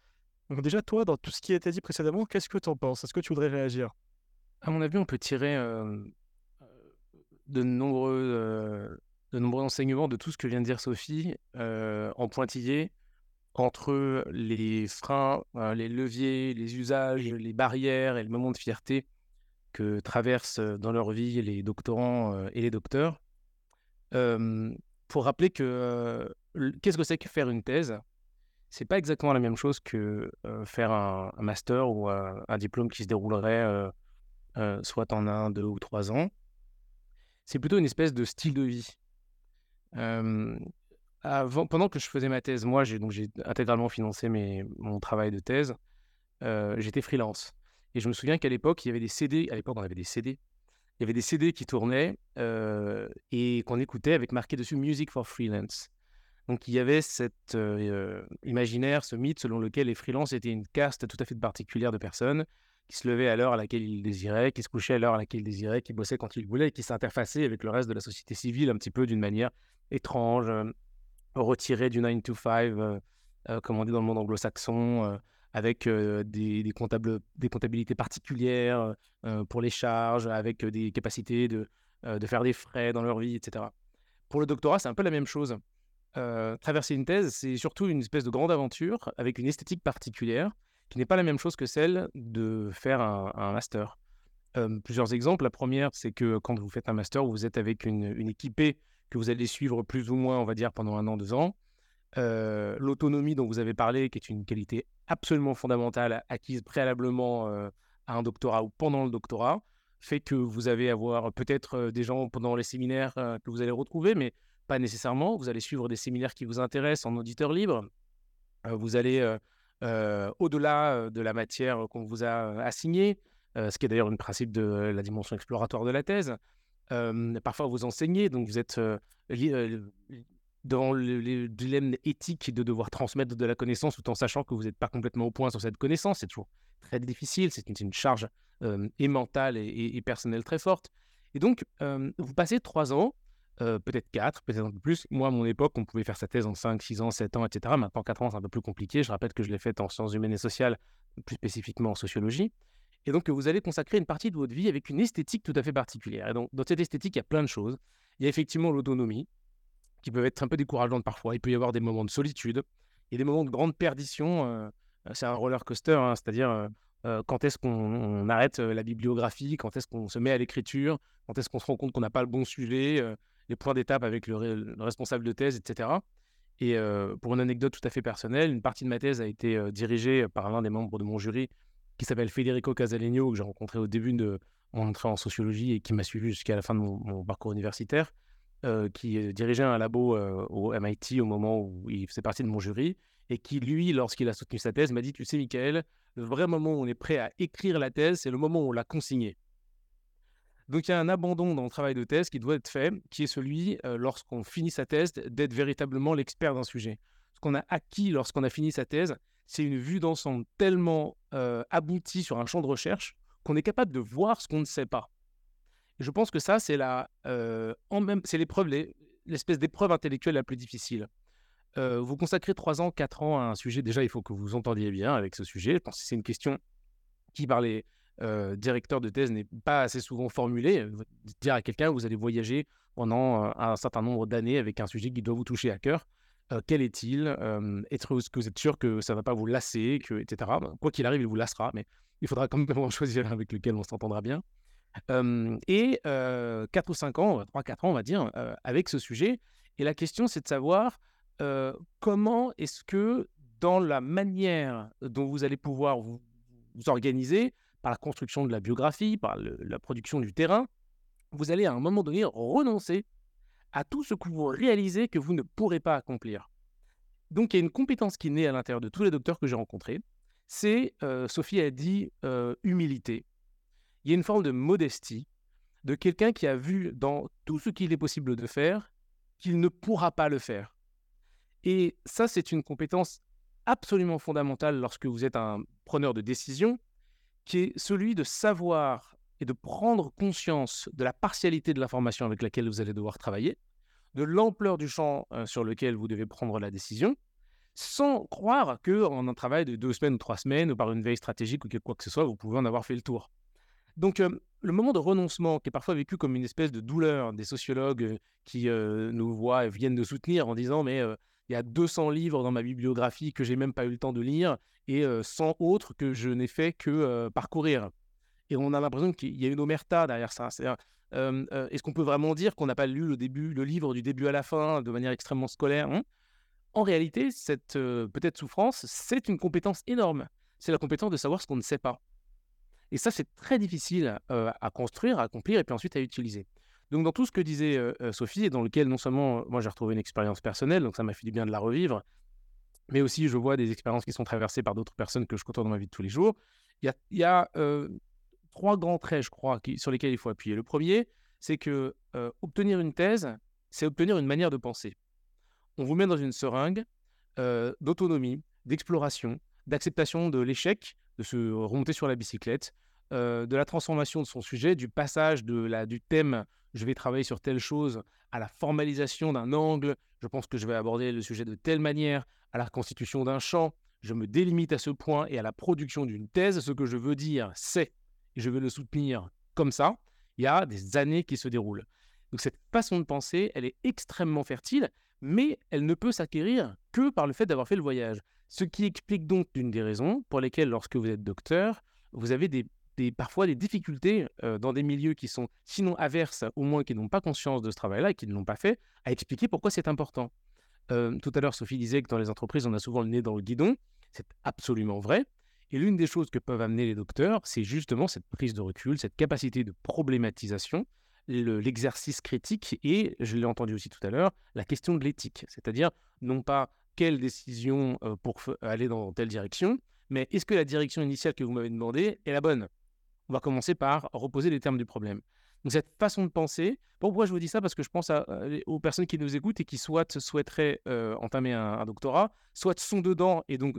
Donc déjà, toi, dans tout ce qui a été dit précédemment, qu'est-ce que tu en penses? Est-ce que tu voudrais réagir? À mon avis, on peut tirer de, nombreux, de nombreux enseignements de tout ce que vient de dire Sophie en pointillé entre les freins, les leviers, les usages, les barrières et le moment de fierté que traversent dans leur vie les doctorants et les docteurs. pour rappeler que qu'est-ce que c'est que faire une thèse? C'est pas exactement la même chose que faire un, master ou un diplôme qui se déroulerait soit en un, deux ou trois ans. C'est plutôt une espèce de style de vie. pendant que je faisais ma thèse, moi, j'ai donc j'ai intégralement financé mes, mon travail de thèse. j'étais freelance. Et je me souviens qu'à l'époque, il y avait des CD. À l'époque, on avait des CD il y avait des CD qui tournaient et qu'on écoutait avec marqué dessus Music for Freelance. Donc il y avait cet euh, imaginaire, ce mythe selon lequel les freelances étaient une caste tout à fait particulière de personnes qui se levaient à l'heure à laquelle ils désiraient, qui se couchaient à l'heure à laquelle ils désiraient, qui bossaient quand ils voulaient qui s'interfaçaient avec le reste de la société civile un petit peu d'une manière étrange, euh, retirée du 9 to 5, comme on dit dans le monde anglo-saxon avec des, comptables, des comptabilités particulières pour les charges, avec des capacités de, de faire des frais dans leur vie, etc. Pour le doctorat, c'est un peu la même chose. Traverser une thèse, c'est surtout une espèce de grande aventure avec une esthétique particulière qui n'est pas la même chose que celle de faire un, master. plusieurs exemples. La première, c'est que quand vous faites un master, vous êtes avec une, une équipée que vous allez suivre plus ou moins, on va dire, pendant un an, deux ans. L'autonomie dont vous avez parlé, qui est une qualité absolument fondamentale acquise préalablement à un doctorat ou pendant le doctorat, fait que vous allez avoir peut-être des gens pendant les séminaires que vous allez retrouver, mais pas nécessairement. Vous allez suivre des séminaires qui vous intéressent en auditeur libre. vous allez au-delà de la matière qu'on vous a assignée, ce qui est d'ailleurs un principe de la dimension exploratoire de la thèse. parfois, vous enseignez, donc vous êtes dans le, dilemme éthique de devoir transmettre de la connaissance tout en sachant que vous n'êtes pas complètement au point sur cette connaissance. C'est toujours très difficile, c'est une, charge et mentale et, personnelle très forte. Et donc, vous passez trois ans, peut-être quatre, peut-être un peu plus. Moi, à mon époque, on pouvait faire sa thèse en cinq, six ans, sept ans, etc. Maintenant, quatre ans, c'est un peu plus compliqué. Je rappelle que je l'ai faite en sciences humaines et sociales, plus spécifiquement en sociologie. Et donc, vous allez consacrer une partie de votre vie avec une esthétique tout à fait particulière. Et donc, dans cette esthétique, il y a plein de choses. Il y a effectivement l'autonomie, qui peuvent être un peu décourageantes parfois. Il peut y avoir des moments de solitude et des moments de grande perdition. Euh, c'est un roller coaster, hein, c'est-à-dire euh, euh, quand est-ce qu'on arrête la bibliographie, quand est-ce qu'on se met à l'écriture, quand est-ce qu'on se rend compte qu'on n'a pas le bon sujet, les points d'étape avec le, responsable de thèse, etc. Et pour une anecdote tout à fait personnelle, une partie de ma thèse a été dirigée par l'un des membres de mon jury qui s'appelle Federico Casalegno, que j'ai rencontré au début de mon entrée en sociologie et qui m'a suivi jusqu'à la fin de mon parcours universitaire. Euh, qui dirigeait un labo euh, au MIT au moment où il faisait partie de mon jury, et qui, lui, lorsqu'il a soutenu sa thèse, m'a dit, tu sais, Michael, le vrai moment où on est prêt à écrire la thèse, c'est le moment où on l'a consignée. Donc il y a un abandon dans le travail de thèse qui doit être fait, qui est celui, lorsqu'on finit sa thèse, d'être véritablement l'expert d'un sujet. Ce qu'on a acquis lorsqu'on a fini sa thèse, c'est une vue d'ensemble tellement aboutie sur un champ de recherche qu'on est capable de voir ce qu'on ne sait pas je pense que ça, c'est la, même, c'est l'épreuve, l'espèce d'épreuve intellectuelle la plus difficile. Vous consacrez 3 ans, 4 ans à un sujet, déjà, il faut que vous entendiez bien avec ce sujet. Je pense que c'est une question qui, par les euh, directeurs de thèse, n'est pas assez souvent formulée. Dire à quelqu'un, vous allez voyager pendant un certain nombre d'années avec un sujet qui doit vous toucher à cœur. quel est-il Est-ce que vous êtes sûr que ça ne va pas vous lasser, que, etc. Quoi qu'il arrive, il vous lassera, mais il faudra quand même *laughs* choisir avec lequel on s'entendra bien et 4 ou 5 ans, 3-4 ans, on va dire, avec ce sujet. Et la question, c'est de savoir comment est-ce que dans la manière dont vous allez pouvoir vous, organiser, la construction de la biographie, par la production du terrain, vous allez à un moment donné renoncer à tout ce que vous réalisez que vous ne pourrez pas accomplir. Donc il y a une compétence qui naît à l'intérieur de tous les docteurs que j'ai rencontrés, c'est, Sophie a dit, humilité il y a une forme de modestie de quelqu'un qui a vu dans tout ce qu'il est possible de faire qu'il ne pourra pas le faire. Et ça, c'est une compétence absolument fondamentale lorsque vous êtes un preneur de décision, qui est celui de savoir et de prendre conscience de la partialité de l'information avec laquelle vous allez devoir travailler, de l'ampleur du champ euh, sur lequel vous devez prendre la décision, sans croire que en un travail de deux semaines ou trois semaines ou par une veille stratégique ou quoi que ce soit, vous pouvez en avoir fait le tour. Donc, le moment de renoncement, qui est parfois vécu comme une espèce de douleur des sociologues qui nous voient et viennent de soutenir en disant Mais il y a 200 livres dans ma bibliographie que j'ai même pas eu le temps de lire et 100 autres que je n'ai fait que parcourir. Et on a l'impression qu'il y a une omerta derrière ça. Euh, euh, Est-ce qu'on peut vraiment dire qu'on n'a pas lu le, début, le livre du début à la fin de manière extrêmement scolaire? En réalité, cette euh, peut-être souffrance, c'est une compétence énorme. C'est la compétence de savoir ce qu'on ne sait pas. Et ça, c'est très difficile euh, à construire, à accomplir et puis ensuite à utiliser. Donc, dans tout ce que disait Sophie, et dans lequel non seulement moi j'ai retrouvé une expérience personnelle, donc ça m'a fait du bien de la revivre, mais aussi je vois des expériences qui sont traversées par d'autres personnes que je côtoie dans ma vie de tous les jours. Il y a, trois grands traits, je crois, sur lesquels il faut appuyer. Le premier, c'est que obtenir une thèse, c'est obtenir une manière de penser. On vous met dans une seringue d'autonomie, d'exploration, d'acceptation de l'échec, de se remonter sur la bicyclette, de la transformation de son sujet, du passage de la, du thème je vais travailler sur telle chose à la formalisation d'un angle, je pense que je vais aborder le sujet de telle manière, à la constitution d'un champ, je me délimite à ce point et à la production d'une thèse, ce que je veux dire c'est, et je veux le soutenir comme ça, il y a des années qui se déroulent. Donc cette façon de penser, elle est extrêmement fertile, mais elle ne peut s'acquérir que par le fait d'avoir fait le voyage. Ce qui explique donc une des raisons pour lesquelles, lorsque vous êtes docteur, vous avez des, des- parfois des difficultés euh, dans des milieux qui sont sinon averses, au moins qui n'ont pas conscience de ce travail-là et qui ne l'ont pas fait, à expliquer pourquoi c'est important. Euh, tout à l'heure, Sophie disait que dans les entreprises, on a souvent le nez dans le guidon. C'est absolument vrai. Et l'une des choses que peuvent amener les docteurs, c'est justement cette prise de recul, cette capacité de problématisation, le- l'exercice critique et, je l'ai entendu aussi tout à l'heure, la question de l'éthique. C'est-à-dire, non pas quelle décision euh, pour aller dans telle direction, mais est-ce que la direction initiale que vous m'avez demandée est la bonne? On va commencer par reposer les termes du problème. Donc cette façon de penser, pourquoi je vous dis ça? Parce que je pense euh, aux personnes qui nous écoutent et qui soit souhaiteraient euh, entamer un, doctorat, soit sont dedans et donc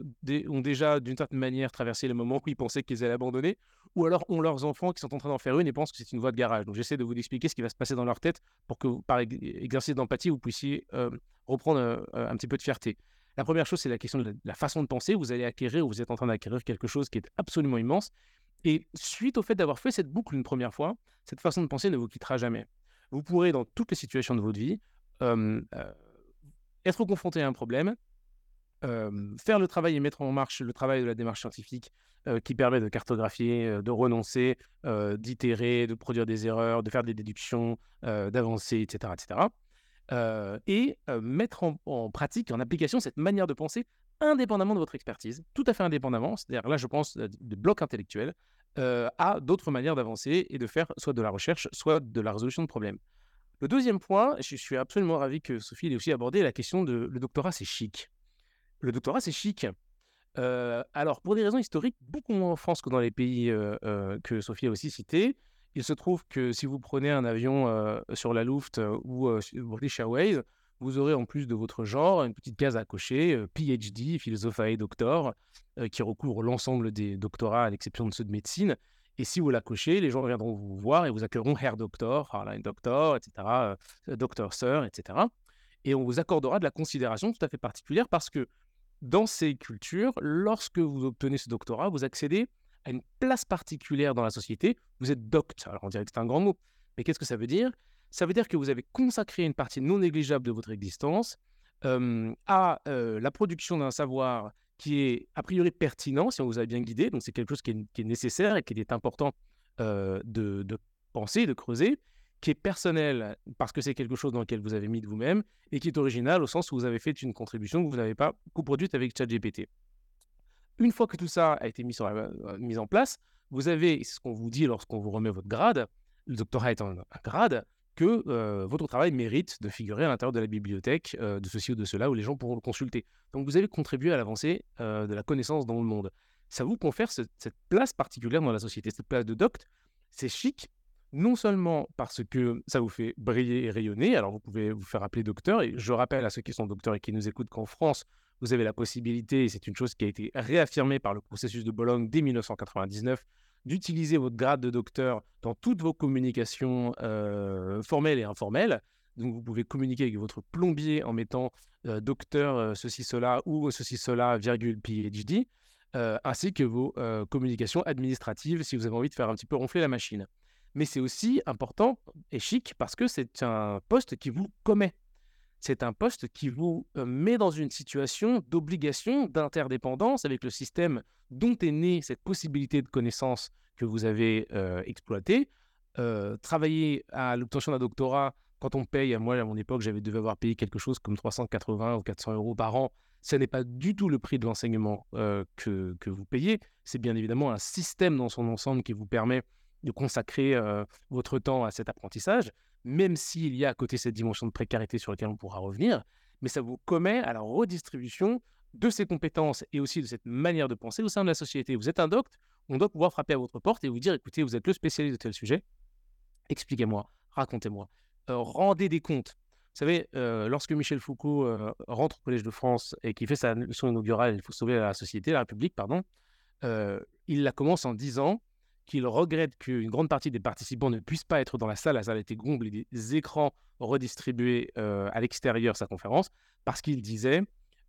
ont déjà d'une certaine manière traversé le moment où ils pensaient qu'ils allaient abandonner, ou alors ont leurs enfants qui sont en train d'en faire une et pensent que c'est une voie de garage. Donc j'essaie de vous expliquer ce qui va se passer dans leur tête pour que, par ex- exercice d'empathie, vous puissiez euh, reprendre un petit peu de fierté. La première chose, c'est la question de la façon de penser. Vous allez acquérir ou vous êtes en train d'acquérir quelque chose qui est absolument immense. Et suite au fait d'avoir fait cette boucle une première fois, cette façon de penser ne vous quittera jamais. Vous pourrez, dans toutes les situations de votre vie, être confronté à un problème, faire le travail et mettre en marche le travail de la démarche scientifique qui permet de cartographier, de renoncer, d'itérer, de produire des erreurs, de faire des déductions, d'avancer, etc. etc. Et mettre en, en pratique, en application cette manière de penser indépendamment de votre expertise, tout à fait indépendamment, c'est-à-dire là je pense euh, de blocs intellectuels, euh, à d'autres manières d'avancer et de faire soit de la recherche, soit de la résolution de problèmes. Le deuxième point, je suis absolument ravi que Sophie ait aussi abordé la question de le doctorat, c'est chic. Le doctorat, c'est chic. Euh, alors, pour des raisons historiques, beaucoup moins en France que dans les pays que Sophie a aussi cités. Il se trouve que si vous prenez un avion sur la Luft ou British Airways, vous aurez en plus de votre genre une petite case à cocher, euh, PhD, Philosophae Doctor, euh, qui recouvre l'ensemble des doctorats à l'exception de ceux de médecine. Et si vous la cochez, les gens viendront vous voir et vous accueilleront Herr Doctor, Fraulein Doctor, etc., euh, Docteur Sir, etc. Et on vous accordera de la considération tout à fait particulière parce que dans ces cultures, lorsque vous obtenez ce doctorat, vous accédez à une place particulière dans la société. Vous êtes docte. Alors on dirait que c'est un grand mot, mais qu'est-ce que ça veut dire? Ça veut dire que vous avez consacré une partie non négligeable de votre existence à la production d'un savoir qui est a priori pertinent si on vous a bien guidé. Donc c'est quelque chose qui est, nécessaire et qui est important de, penser, de creuser, qui est personnel parce que c'est quelque chose dans lequel vous avez mis de vous-même et qui est original au sens où vous avez fait une contribution que vous n'avez pas coproduite avec ChatGPT. Une fois que tout ça a été mis, euh, en place, vous avez c'est ce qu'on vous dit lorsqu'on vous remet votre grade, le doctorat étant un grade, que votre travail mérite de figurer à l'intérieur de la bibliothèque de ceci ou de cela où les gens pourront le consulter. Donc vous avez contribué à l'avancée de la connaissance dans le monde. Ça vous confère ce- cette place particulière dans la société, cette place de docte. C'est chic, non seulement parce que ça vous fait briller et rayonner, alors vous pouvez vous faire appeler docteur, et je rappelle à ceux qui sont docteurs et qui nous écoutent qu'en France, vous avez la possibilité, et c'est une chose qui a été réaffirmée par le processus de Bologne dès 1999, d'utiliser votre grade de docteur dans toutes vos communications euh, formelles et informelles. Donc vous pouvez communiquer avec votre plombier en mettant euh, docteur euh, ceci, cela ou ceci, cela, virgule, PhD, ainsi que vos communications administratives si vous avez envie de faire un petit peu ronfler la machine. Mais c'est aussi important et chic parce que c'est un poste qui vous commet. C'est un poste qui vous euh, met dans une situation d'obligation, d'interdépendance avec le système dont est née cette possibilité de connaissance que vous avez euh, exploitée, euh, travailler à l'obtention d'un doctorat, quand on paye, moi à mon époque, j'avais devais avoir payé quelque chose comme 380 ou 400 euros par an. Ce n'est pas du tout le prix de l'enseignement euh, que, vous payez. C'est bien évidemment un système dans son ensemble qui vous permet de consacrer votre temps à cet apprentissage, même s'il y a à côté cette dimension de précarité sur laquelle on pourra revenir. Mais ça vous commet à la redistribution de ces compétences et aussi de cette manière de penser au sein de la société. Vous êtes un docte, on doit pouvoir frapper à votre porte et vous dire, écoutez, vous êtes le spécialiste de tel sujet, expliquez-moi, racontez-moi, euh, rendez des comptes. Vous savez, euh, lorsque Michel Foucault euh, rentre au Collège de France et qu'il fait sa leçon inaugurale, il faut sauver la société, la République, pardon, il la commence en disant qu'il regrette qu'une grande partie des participants ne puissent pas être dans la salle, la salle était et des écrans redistribués à l'extérieur sa conférence, parce qu'il disait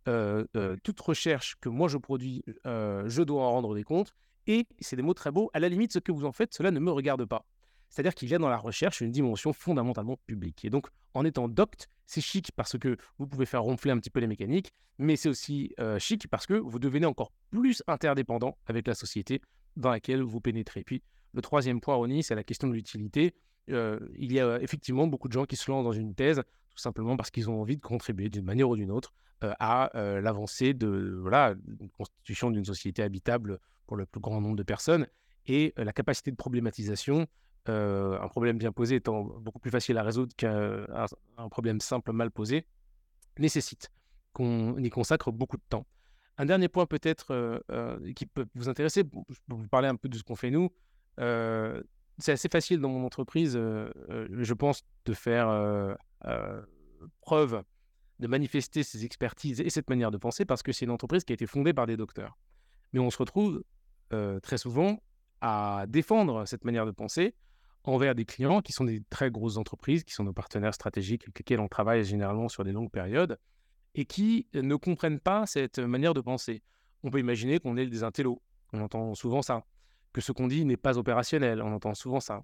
toute recherche que moi je produis, je dois en rendre des comptes, et c'est des mots très beaux, à la limite, ce que vous en faites, cela ne me regarde pas. C'est-à-dire qu'il y a dans la recherche une dimension fondamentalement publique. Et donc, en étant docte, c'est chic parce que vous pouvez faire ronfler un petit peu les mécaniques, mais c'est aussi chic parce que vous devenez encore plus interdépendant avec la société dans laquelle vous pénétrez. Puis, le troisième point, Ronnie, c'est la question de l'utilité. il y a effectivement beaucoup de gens qui se lancent dans une thèse tout simplement parce qu'ils ont envie de contribuer d'une manière ou d'une autre à l'avancée de voilà, constitution d'une société habitable pour le plus grand nombre de personnes. Et la capacité de problématisation, un problème bien posé étant beaucoup plus facile à résoudre qu'un problème simple mal posé, nécessite qu'on y consacre beaucoup de temps. Un dernier point peut-être qui peut vous intéresser, peux vous parler un peu de ce qu'on fait nous. c'est assez facile dans mon entreprise, je pense, de faire preuve de manifester ses expertises et cette manière de penser parce que c'est une entreprise qui a été fondée par des docteurs. Mais on se retrouve euh, très souvent à défendre cette manière de penser envers des clients qui sont des très grosses entreprises, qui sont nos partenaires stratégiques avec lesquels on travaille généralement sur des longues périodes et qui ne comprennent pas cette manière de penser. On peut imaginer qu'on est des intellos, on entend souvent ça, que ce qu'on dit n'est pas opérationnel, on entend souvent ça.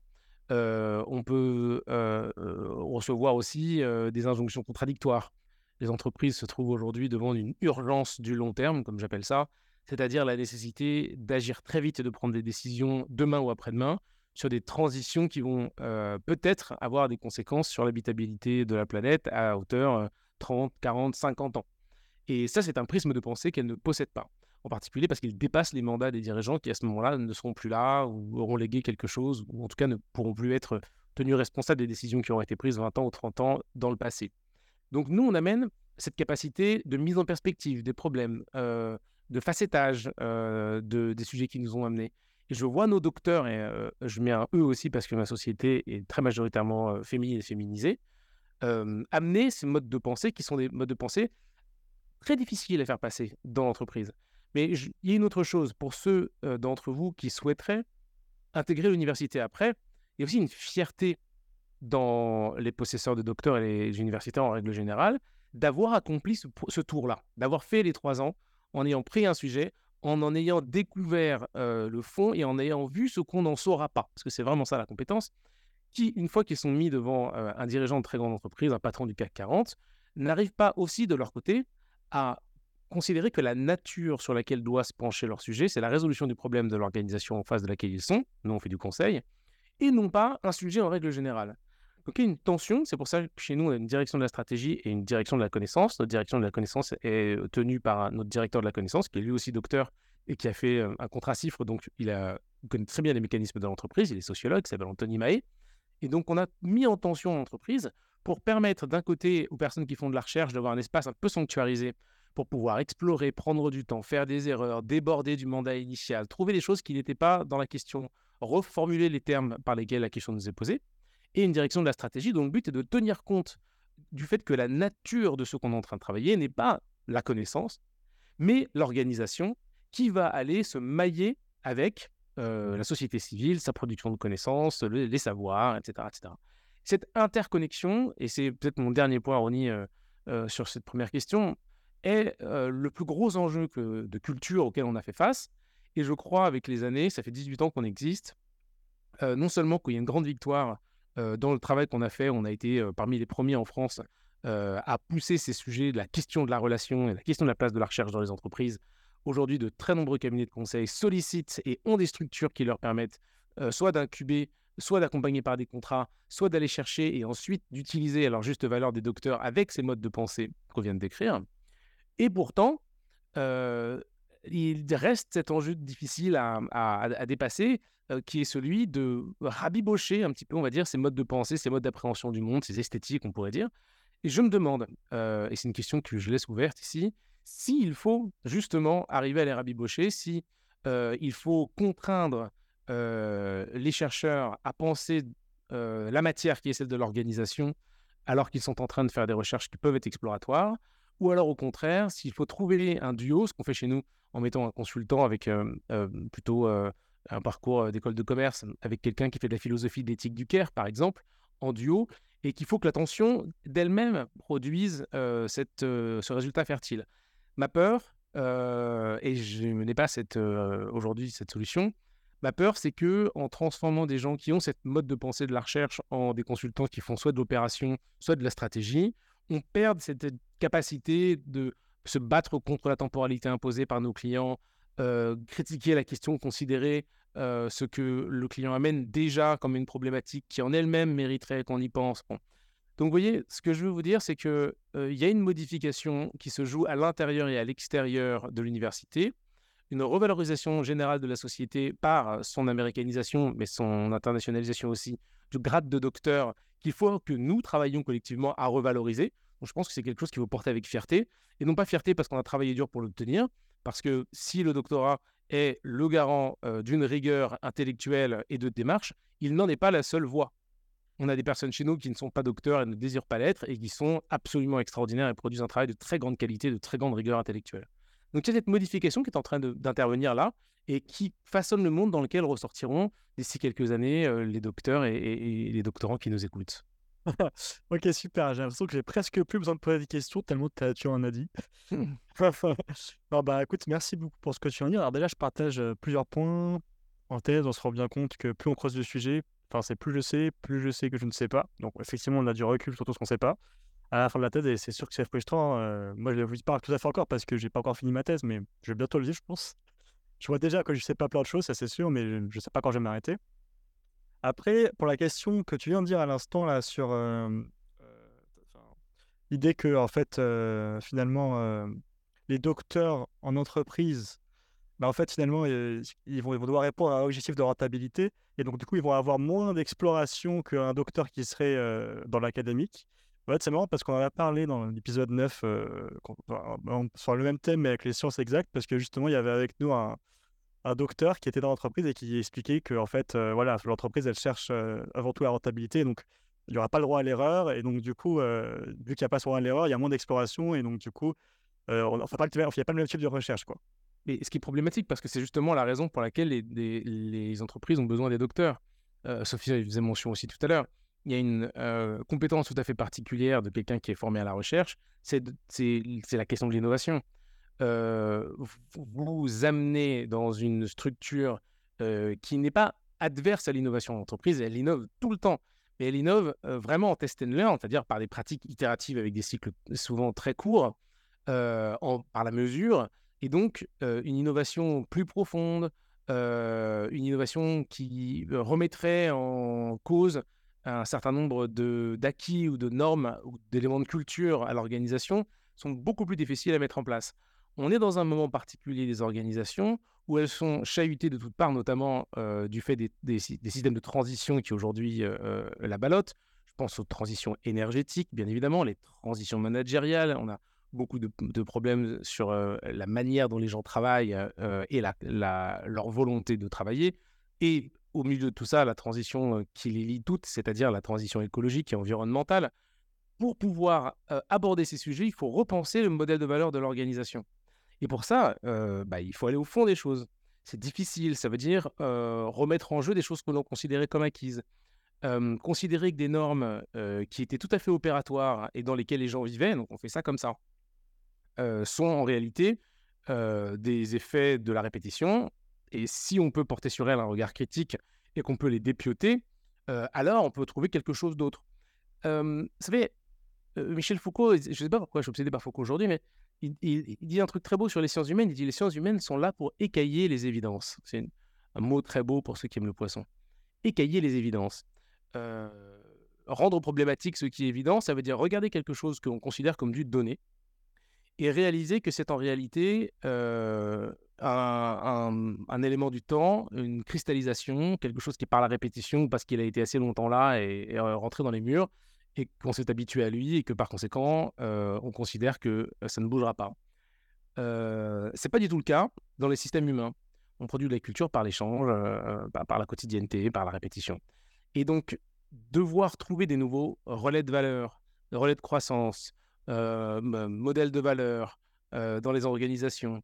Euh, on peut euh, recevoir aussi des injonctions contradictoires les entreprises se trouvent aujourd'hui devant une urgence du long terme, comme j'appelle ça, c'est-à-dire la nécessité d'agir très vite et de prendre des décisions demain ou après-demain sur des transitions qui vont euh, peut-être avoir des conséquences sur l'habitabilité de la planète à hauteur 30, 40, 50 ans. Et ça, c'est un prisme de pensée qu'elle ne possède pas, en particulier parce qu'il dépasse les mandats des dirigeants qui, à ce moment-là, ne seront plus là ou auront légué quelque chose, ou en tout cas ne pourront plus être tenus responsables des décisions qui auront été prises 20 ans ou 30 ans dans le passé. Donc nous, on amène cette capacité de mise en perspective des problèmes, euh, de facettage euh, de, des sujets qui nous ont amenés. Et je vois nos docteurs, et euh, je mets un eux aussi parce que ma société est très majoritairement féminine et féminisée, amener ces modes de pensée qui sont des modes de pensée très difficiles à faire passer dans l'entreprise. Mais il y a une autre chose, pour ceux d'entre vous qui souhaiteraient intégrer l'université après, il y a aussi une fierté dans les possesseurs de docteurs et les universitaires en règle générale, d'avoir accompli ce, tour-là, d'avoir fait les trois ans en ayant pris un sujet, en en ayant découvert le fond et en ayant vu ce qu'on n'en saura pas. Parce que c'est vraiment ça la compétence, qui, une fois qu'ils sont mis devant euh, un dirigeant de très grande entreprise, un patron du CAC 40, n'arrivent pas aussi de leur côté à considérer que la nature sur laquelle doit se pencher leur sujet, c'est la résolution du problème de l'organisation en face de laquelle ils sont, nous on fait du conseil, et non pas un sujet en règle générale. Donc il y a une tension, c'est pour ça que chez nous, on a une direction de la stratégie et une direction de la connaissance. Notre direction de la connaissance est euh, tenue par notre directeur de la connaissance, qui est lui aussi docteur et qui a fait euh, un contrat cifre, donc il, connaît très bien les mécanismes de l'entreprise, il est sociologue, il s'appelle Anthony Mahé. Et donc on a mis en tension l'entreprise pour permettre d'un côté aux personnes qui font de la recherche d'avoir un espace un peu sanctuarisé pour pouvoir explorer, prendre du temps, faire des erreurs, déborder du mandat initial, trouver des choses qui n'étaient pas dans la question, reformuler les termes par lesquels la question nous est posée. Et une direction de la stratégie dont le but est de tenir compte du fait que la nature de ce qu'on est en train de travailler n'est pas la connaissance, mais l'organisation qui va aller se mailler avec euh, la société civile, sa production de connaissances, les savoirs, etc., etc. Cette interconnexion, et c'est peut-être mon dernier point, Ronnie, euh, euh, sur cette première question, est le plus gros enjeu de culture auquel on a fait face. Et je crois, avec les années, ça fait 18 ans qu'on existe, non seulement qu'il y a une grande victoire dans le travail qu'on a fait, on a été parmi les premiers en France à pousser ces sujets de la question de la relation et la question de la place de la recherche dans les entreprises. Aujourd'hui, de très nombreux cabinets de conseil sollicitent et ont des structures qui leur permettent soit d'incuber soit d'accompagner par des contrats, soit d'aller chercher et ensuite d'utiliser à leur juste valeur des docteurs avec ces modes de pensée qu'on vient de décrire. Et pourtant, euh, il reste cet enjeu difficile à, dépasser, euh, qui est celui de rabibocher un petit peu, on va dire, ces modes de pensée, ces modes d'appréhension du monde, ces esthétiques, on pourrait dire. Et je me demande, euh, et c'est une question que je laisse ouverte ici, s'il faut justement arriver à les rabibocher, si il faut contraindre les chercheurs à penser la matière qui est celle de l'organisation, alors qu'ils sont en train de faire des recherches qui peuvent être exploratoires, ou alors au contraire, s'il faut trouver un duo, ce qu'on fait chez nous en mettant un consultant avec plutôt un parcours d'école de commerce, avec quelqu'un qui fait de la philosophie de l'éthique du care, par exemple, en duo, et qu'il faut que l'attention d'elle-même produise ce résultat fertile. Ma peur, et je n'ai pas aujourd'hui cette solution, ma peur, c'est que en transformant des gens qui ont cette mode de pensée de la recherche en des consultants qui font soit de l'opération, soit de la stratégie, on perd cette capacité de se battre contre la temporalité imposée par nos clients, critiquer la question, considérer ce que le client amène déjà comme une problématique qui en elle-même mériterait qu'on y pense. Donc, vous voyez, ce que je veux vous dire, c'est qu'il il y a une modification qui se joue à l'intérieur et à l'extérieur de l'université, une revalorisation générale de la société par son américanisation, mais son internationalisation aussi, du grade de docteur qu'il faut que nous travaillions collectivement à revaloriser. Donc, je pense que c'est quelque chose qu'il faut porter avec fierté, et non pas fierté parce qu'on a travaillé dur pour l'obtenir, parce que si le doctorat est le garant d'une rigueur intellectuelle et de démarche, il n'en est pas la seule voie. On a des personnes chez nous qui ne sont pas docteurs et ne désirent pas l'être et qui sont absolument extraordinaires et produisent un travail de très grande qualité, de très grande rigueur intellectuelle. Donc il y a cette modification qui est en train d'intervenir là et qui façonne le monde dans lequel ressortiront d'ici quelques années euh, les docteurs et, les doctorants qui nous écoutent. *laughs* ok, super. J'ai l'impression que j'ai presque plus besoin de poser des questions tellement tu en as dit. *laughs* *laughs* non, bah écoute, merci beaucoup pour ce que tu en dis. Alors déjà, je partage euh, plusieurs points. En thèse, on se rend bien compte que plus on creuse le sujet, enfin, c'est plus je sais, plus je sais que je ne sais pas. Donc effectivement, on a du recul sur tout ce qu'on ne sait pas. À la fin de la thèse, et c'est sûr que c'est frustrant. Euh, moi, je ne vous pas tout à fait encore parce que j'ai pas encore fini ma thèse, mais je vais bientôt le dire, je pense. Je vois déjà que je sais pas plein de choses, ça c'est sûr, mais je ne sais pas quand je vais m'arrêter. Après, pour la question que tu viens de dire à l'instant là sur euh, l'idée que en fait euh, finalement les docteurs en entreprise, bah, en fait finalement ils, vont, ils vont devoir répondre à un objectif de rentabilité et donc du coup ils vont avoir moins d'exploration qu'un docteur qui serait dans l'académique. En c'est marrant parce qu'on en a parlé dans l'épisode 9 sur le même thème mais avec les sciences exactes parce que justement il y avait avec nous un, un docteur qui était dans l'entreprise et qui expliquait que en fait, euh, voilà, l'entreprise, elle cherche euh, avant tout la rentabilité. Donc, il n'y aura pas le droit à l'erreur. Et donc, du coup, euh, vu qu'il n'y a pas ce droit à l'erreur, il y a moins d'exploration. Et donc, du coup, on ne fait pas, le même type de recherche. Quoi. Mais ce qui est problématique, parce que c'est justement la raison pour laquelle les, entreprises ont besoin des docteurs. Sophie faisait mention aussi tout à l'heure. Il y a une compétence tout à fait particulière de quelqu'un qui est formé à la recherche, c'est la question de l'innovation vous amener dans une structure qui n'est pas adverse à l'innovation d'entreprise, elle innove tout le temps. Mais elle innove vraiment en test and learn, c'est-à-dire par des pratiques itératives avec des cycles souvent très courts, par la mesure, et donc une innovation plus profonde, une innovation qui remettrait en cause un certain nombre d'acquis ou de normes ou d'éléments de culture à l'organisation sont beaucoup plus difficiles à mettre en place on est dans un moment particulier des organisations où elles sont chahutées de toutes parts, notamment euh, du fait des, systèmes de transition qui aujourd'hui euh, euh, la ballotte. Je pense aux transitions énergétiques, bien évidemment, les transitions managériales. On a beaucoup de, problèmes sur la manière dont les gens travaillent et leur volonté de travailler. Et au milieu de tout ça, la transition qui les lie toutes, c'est-à-dire la transition écologique et environnementale. Pour pouvoir aborder ces sujets, il faut repenser le modèle de valeur de l'organisation. Et pour ça, bah, il faut aller au fond des choses. C'est difficile, ça veut dire remettre en jeu des choses que l'on considérait comme acquises. considérer que des normes qui étaient tout à fait opératoires et dans lesquelles les gens vivaient, donc on fait ça comme ça, sont en réalité des effets de la répétition. Et si on peut porter sur elles un regard critique et qu'on peut les dépioter, alors on peut trouver quelque chose d'autre. vous savez, Michel Foucault, je ne sais pas pourquoi je suis obsédé par Foucault aujourd'hui, mais il, dit un truc très beau sur les sciences humaines. Il dit les sciences humaines sont là pour écailler les évidences. C'est un mot très beau pour ceux qui aiment le poisson. écailler les évidences. Euh, rendre problématique ce qui est évident, ça veut dire regarder quelque chose que l'on considère comme du donné et réaliser que c'est en réalité euh, un, élément du temps, une cristallisation, quelque chose qui est par la répétition parce qu'il a été assez longtemps là et, et rentré dans les murs et qu'on s'est habitué à lui et que par conséquent, euh, on considère que ça ne bougera pas. Euh, c'est pas du tout le cas dans les systèmes humains. On produit de la culture par l'échange, par la quotidienneté, par la répétition. Et donc, devoir trouver des nouveaux relais de valeur, relais de croissance, euh, modèles de valeur euh, dans les organisations,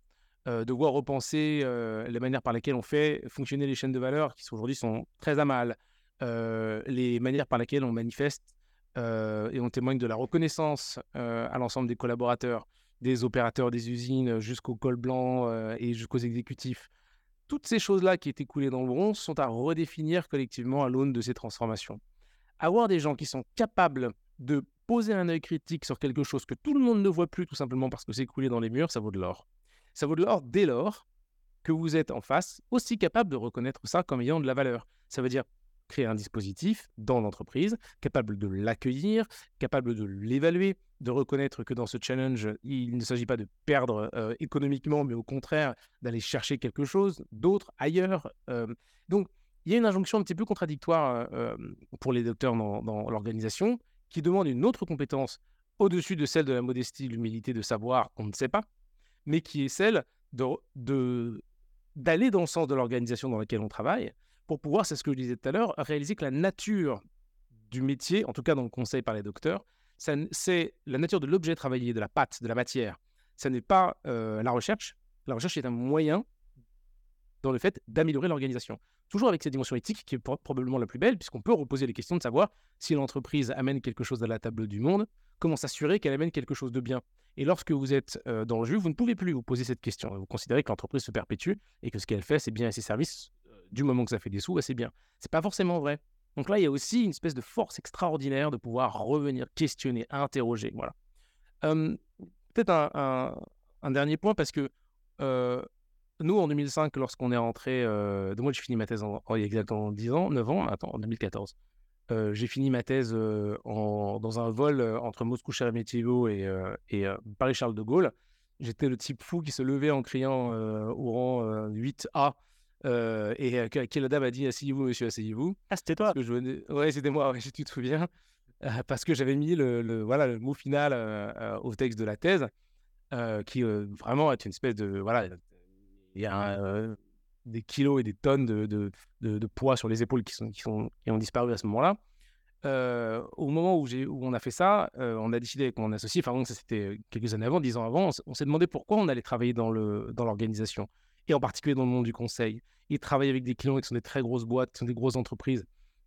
euh, devoir repenser euh, les manières par lesquelles on fait fonctionner les chaînes de valeur qui aujourd'hui sont très à mal, les manières par lesquelles on manifeste et on témoigne de la reconnaissance à l'ensemble des collaborateurs, des opérateurs des usines jusqu'au col blanc et jusqu'aux exécutifs. Toutes ces choses-là qui étaient coulées dans le bronze sont à redéfinir collectivement à l'aune de ces transformations avoir des gens qui sont capables de poser un œil critique sur quelque chose que tout le monde ne voit plus tout simplement parce que c'est coulé dans les murs, ça vaut de l'or. Ça vaut de l'or dès lors que vous êtes en face aussi capable de reconnaître ça comme ayant de la valeur. Ça veut dire créer un dispositif dans l'entreprise, capable de l'accueillir, capable de l'évaluer, de reconnaître que dans ce challenge, il ne s'agit pas de perdre euh, économiquement, mais au contraire d'aller chercher quelque chose d'autre ailleurs. Euh. donc, il y a une injonction un petit peu contradictoire euh, pour les docteurs dans, l'organisation qui demande une autre compétence au-dessus de celle de la modestie, l'humilité de savoir qu'on ne sait pas, mais qui est celle d'aller de, d'aller dans le sens de l'organisation dans laquelle on travaille pour pouvoir, c'est ce que je disais tout à l'heure, réaliser que la nature du métier, en tout cas dans le conseil par les docteurs, c'est la nature de l'objet travaillé, de la pâte, de la matière. Ça n'est pas euh, la recherche. La recherche est un moyen dans le fait d'améliorer l'organisation toujours avec cette dimension éthique qui est probablement la plus belle, puisqu'on peut reposer les questions de savoir si l'entreprise amène quelque chose à la table du monde, comment s'assurer qu'elle amène quelque chose de bien. Et lorsque vous êtes euh, dans le jeu, vous ne pouvez plus vous poser cette question. Vous considérez que l'entreprise se perpétue et que ce qu'elle fait, c'est bien et ses services, euh, du moment que ça fait des sous, c'est bien. C'est pas forcément vrai. Donc là, il y a aussi une espèce de force extraordinaire de pouvoir revenir questionner, interroger. Voilà. Peut-être un, dernier point parce que euh, nous, en 2005, lorsqu'on est rentré, euh, de moi, j'ai fini ma thèse en, il y a exactement 10 ans, 9 ans, attends, en 2014. Euh, j'ai fini ma thèse euh, en, dans un vol entre Moscou Sheremetyevo et, et Paris-Charles de Gaulle. J'étais le type fou qui se levait en criant au rang 8A et à qui la dame a dit Asseyez-vous, monsieur, asseyez-vous. Ah, c'était toi je Ouais, c'était moi, ouais, si *laughs* tu te souviens. parce que j'avais mis le, le, voilà, le mot final au texte de la thèse, qui vraiment est une espèce de. Voilà, il y a euh, des kilos et des tonnes de, de, de, poids sur les épaules qui, sont, qui, sont, qui ont disparu à ce moment-là. Euh, au moment où, où, on a fait ça, euh, on a décidé avec mon associé, enfin ça c'était quelques années avant, dix ans avant, on, s'est demandé pourquoi on allait travailler dans l'organisation, dans et en particulier dans le monde du conseil, et travailler avec des clients qui sont des très grosses boîtes, qui sont des grosses entreprises,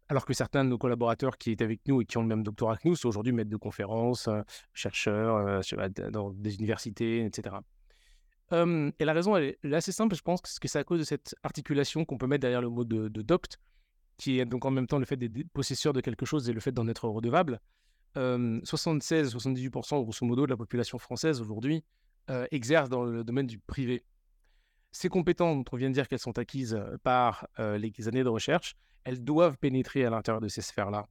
alors que certains de nos collaborateurs qui étaient avec nous et qui ont le même doctorat que nous sont aujourd'hui maîtres de conférences, chercheurs dans des universités, etc et la raison, elle est assez simple, je pense, que c'est à cause de cette articulation qu'on peut mettre derrière le mot de, de doct, qui est donc en même temps le fait d'être possesseur de quelque chose et le fait d'en être redevable. 76-78% grosso modo de la population française aujourd'hui exerce dans le domaine du privé. Ces compétences on vient de dire qu'elles sont acquises par les années de recherche, elles doivent pénétrer à l'intérieur de ces sphères-là.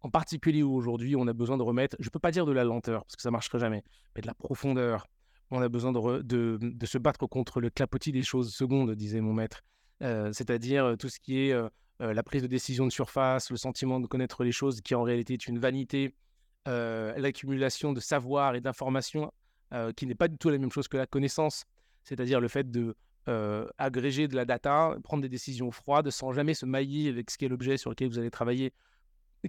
En particulier aujourd'hui, on a besoin de remettre, je ne peux pas dire de la lenteur, parce que ça ne marcherait jamais, mais de la profondeur, on a besoin de, se battre contre le clapotis des choses secondes, disait mon maître. Euh, c'est-à-dire euh, tout ce qui est euh, la prise de décision de surface, le sentiment de connaître les choses qui en réalité est une vanité, l'accumulation de savoir et d'informations qui n'est pas du tout la même chose que la connaissance, c'est-à-dire le fait de agréger de la data, prendre des décisions froides sans jamais se mailler avec ce qui est l'objet sur lequel vous allez travailler,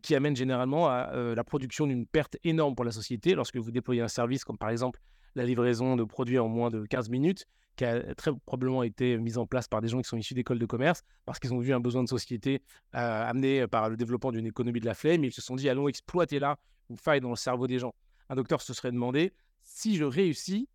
qui amène généralement à la production d'une perte énorme pour la société lorsque vous déployez un service comme par exemple la livraison de produits en moins de 15 minutes, qui a très probablement été mise en place par des gens qui sont issus d'écoles de commerce, parce qu'ils ont vu un besoin de société euh, amené par le développement d'une économie de la flemme, ils se sont dit, allons exploiter là une faille dans le cerveau des gens. Un docteur se serait demandé, si je réussis,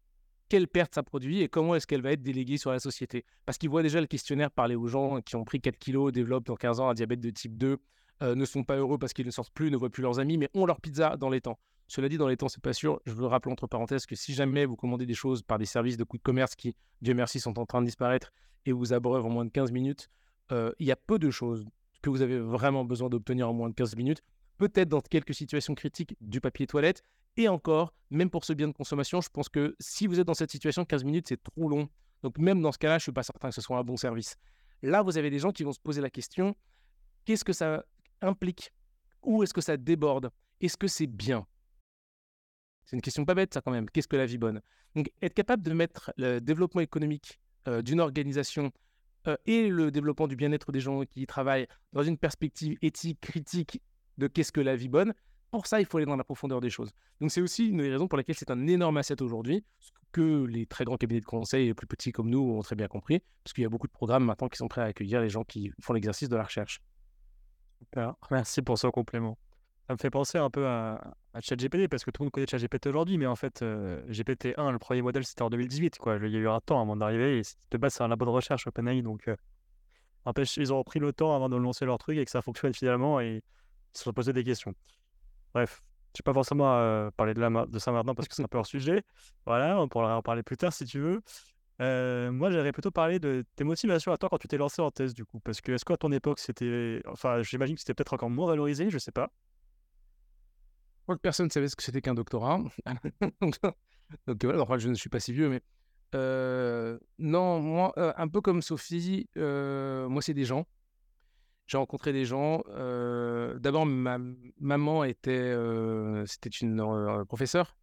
quelle perte ça produit et comment est-ce qu'elle va être déléguée sur la société? Parce qu'il voit déjà le questionnaire parler aux gens qui ont pris 4 kilos, développent dans 15 ans un diabète de type 2, euh, ne sont pas heureux parce qu'ils ne sortent plus, ne voient plus leurs amis, mais ont leur pizza dans les temps. Cela dit, dans les temps, c'est pas sûr. Je veux rappeler entre parenthèses que si jamais vous commandez des choses par des services de coûts de commerce qui, Dieu merci, sont en train de disparaître et vous abreuvent en moins de 15 minutes, euh, il y a peu de choses, que vous avez vraiment besoin d'obtenir en moins de 15 minutes. Peut-être dans quelques situations critiques du papier toilette. Et encore, même pour ce bien de consommation, je pense que si vous êtes dans cette situation, 15 minutes, c'est trop long. Donc même dans ce cas-là, je ne suis pas certain que ce soit un bon service. Là, vous avez des gens qui vont se poser la question, qu'est-ce que ça implique? Où est-ce que ça déborde? Est-ce que c'est bien? C'est une question pas bête, ça quand même. Qu'est-ce que la vie bonne? Donc être capable de mettre le développement économique euh, d'une organisation euh, et le développement du bien-être des gens qui y travaillent dans une perspective éthique, critique de qu'est-ce que la vie bonne, pour ça, il faut aller dans la profondeur des choses. Donc, c'est aussi une des raisons pour lesquelles c'est un énorme asset aujourd'hui, que les très grands cabinets de conseil les plus petits comme nous ont très bien compris, parce qu'il y a beaucoup de programmes maintenant qui sont prêts à accueillir les gens qui font l'exercice de la recherche. Super, merci pour ce complément. Ça me fait penser un peu à, ChatGPT, parce que tout le monde connaît ChatGPT aujourd'hui, mais en fait, euh, GPT-1, le premier modèle, c'était en 2018. Quoi. Il y a eu un temps avant d'arriver, et de base, c'est un labo de recherche OpenAI, donc euh, ils ont pris le temps avant de lancer leur truc et que ça fonctionne finalement, et se sont posés des questions. Bref, je ne vais pas forcément parler de, ça maintenant parce que c'est un peu hors sujet. *laughs* Voilà, on pourra en parler plus tard si tu veux. moi, j'aimerais plutôt parler de tes motivations à toi quand tu t'es lancé en thèse, du coup. Parce que est-ce qu'à ton époque, c'était. Enfin, j'imagine que c'était peut-être encore moins valorisé, je sais pas. Moi, personne ne savait ce que c'était qu'un doctorat. *laughs* donc, voilà, enfin, je ne suis pas si vieux, mais. non, moi, un peu comme Sophie, moi, c'est des gens j'ai rencontré des gens. D'abord, ma maman était, c'était une professeure.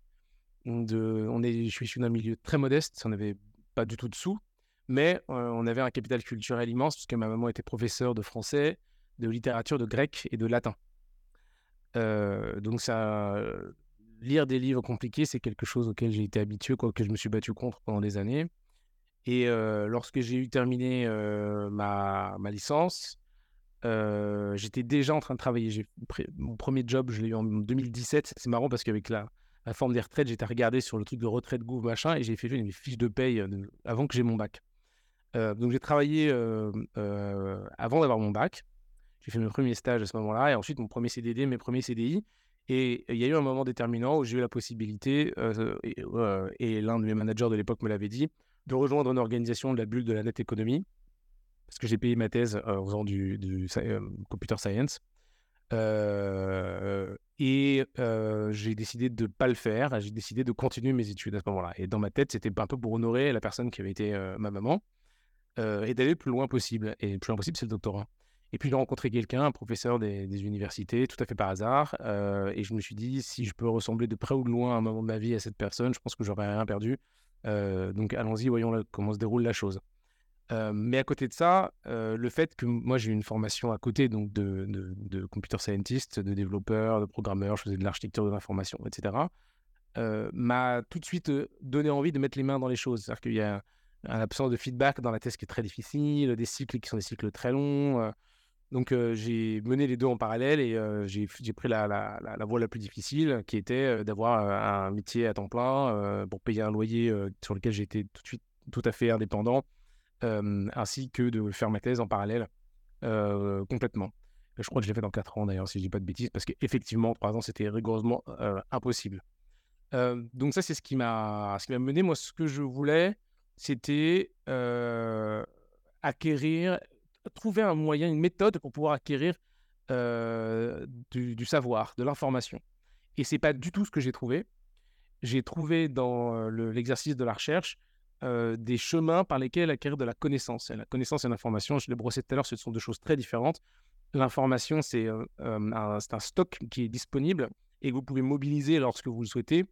On est, je suis issu d'un milieu très modeste, on n'avait pas du tout de sous, mais on avait un capital culturel immense puisque ma maman était professeure de français, de littérature, de grec et de latin. Donc ça, lire des livres compliqués, c'est quelque chose auquel j'ai été habitué, quoi, que je me suis battu contre pendant des années. Et lorsque j'ai eu terminé ma, ma licence, j'étais déjà en train de travailler. Mon premier job, je l'ai eu en 2017. C'est marrant parce qu'avec la, la, forme des retraites, j'étais regardé sur le truc de retraite Gouv machin et j'ai fait une fiche de paye avant que j'ai mon bac. donc j'ai travaillé avant d'avoir mon bac. J'ai fait mes premiers stages à ce moment-là et ensuite mon premier CDD, mes premiers CDI. Et il y a eu un moment déterminant où j'ai eu la possibilité, et, et l'un de mes managers de l'époque me l'avait dit, de rejoindre une organisation de la bulle de la net économie parce que j'ai payé ma thèse en faisant du, computer science. et j'ai décidé de ne pas le faire. J'ai décidé de continuer mes études à ce moment-là. Et dans ma tête, c'était un peu pour honorer la personne qui avait été ma maman et d'aller le plus loin possible. Et le plus loin possible, c'est le doctorat. Et puis j'ai rencontré quelqu'un, un professeur des, universités, tout à fait par hasard. et je me suis dit, si je peux ressembler de près ou de loin à un moment de ma vie à cette personne, je pense que j'aurais rien perdu. donc allons-y, voyons comment se déroule la chose mais à côté de ça, le fait que moi j'ai eu une formation à côté donc de, de, computer scientist, de développeur, de programmeur, je faisais de l'architecture de l'information, etc., m'a tout de suite donné envie de mettre les mains dans les choses. C'est-à-dire qu'il y a un absence de feedback dans la thèse qui est très difficile, des cycles qui sont des cycles très longs. Donc j'ai mené les deux en parallèle et j'ai pris la, voie la plus difficile qui était d'avoir un métier à temps plein pour payer un loyer sur lequel j'étais tout de suite tout à fait indépendant ainsi que de faire ma thèse en parallèle complètement. Je crois que je l'ai fait dans 4 ans d'ailleurs, si je dis pas de bêtises, parce qu'effectivement, 3 ans, c'était rigoureusement impossible. donc ça, c'est ce qui m'a mené. Moi, ce que je voulais, c'était acquérir, trouver un moyen, une méthode pour pouvoir acquérir du, du, savoir, de l'information. Et c'est pas du tout ce que j'ai trouvé. J'ai trouvé dans l'exercice de la recherche des chemins par lesquels acquérir de la connaissance. La connaissance et l'information, je l'ai brossé tout à l'heure, ce sont deux choses très différentes. L'information, c'est un, stock qui est disponible et que vous pouvez mobiliser lorsque vous le souhaitez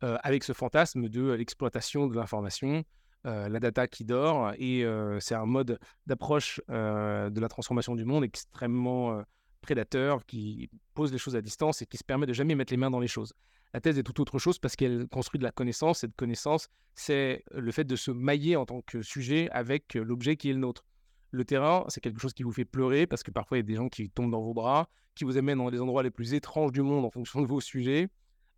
avec ce fantasme de l'exploitation de l'information, la data qui dort. Et c'est un mode d'approche de la transformation du monde extrêmement prédateur qui pose les choses à distance et qui se permet de jamais mettre les mains dans les choses. La thèse est tout autre chose parce qu'elle construit de la connaissance. Cette connaissance, c'est le fait de se mailler en tant que sujet avec l'objet qui est le nôtre. Le terrain, c'est quelque chose qui vous fait pleurer parce que parfois il y a des gens qui tombent dans vos bras, qui vous amènent dans les endroits les plus étranges du monde en fonction de vos sujets,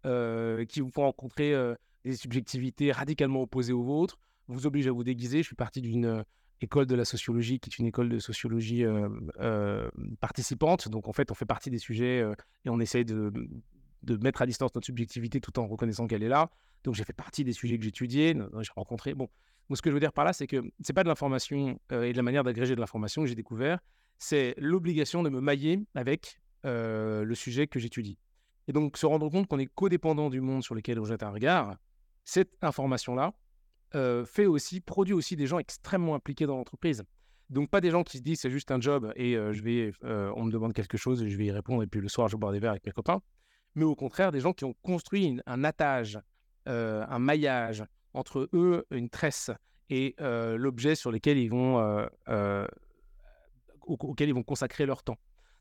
euh, qui vous font rencontrer euh, des subjectivités radicalement opposées aux vôtres, vous obligent à vous déguiser. Je suis parti d'une euh, école de la sociologie qui est une école de sociologie participante. Donc en fait, on fait partie des sujets et on essaye de de mettre à distance notre subjectivité tout en reconnaissant qu'elle est là. Donc j'ai fait partie des sujets que j'étudiais, j'ai rencontré. Bon, ce que je veux dire par là, c'est que c'est pas de l'information euh, et de la manière d'agréger de l'information que j'ai découvert, c'est l'obligation de me mailler avec le sujet que j'étudie. Et donc, se rendre compte qu'on est codépendant du monde sur lequel on jette un regard, cette information-là fait aussi, produit aussi des gens extrêmement impliqués dans l'entreprise. Donc, pas des gens qui se disent c'est juste un job et je vais, on me demande quelque chose et je vais y répondre et puis le soir je boire des verres avec mes copains. Mais au contraire, des gens qui ont construit un attage, un maillage entre eux, une tresse et l'objet sur lequel ils vont, auquel ils vont consacrer leur temps.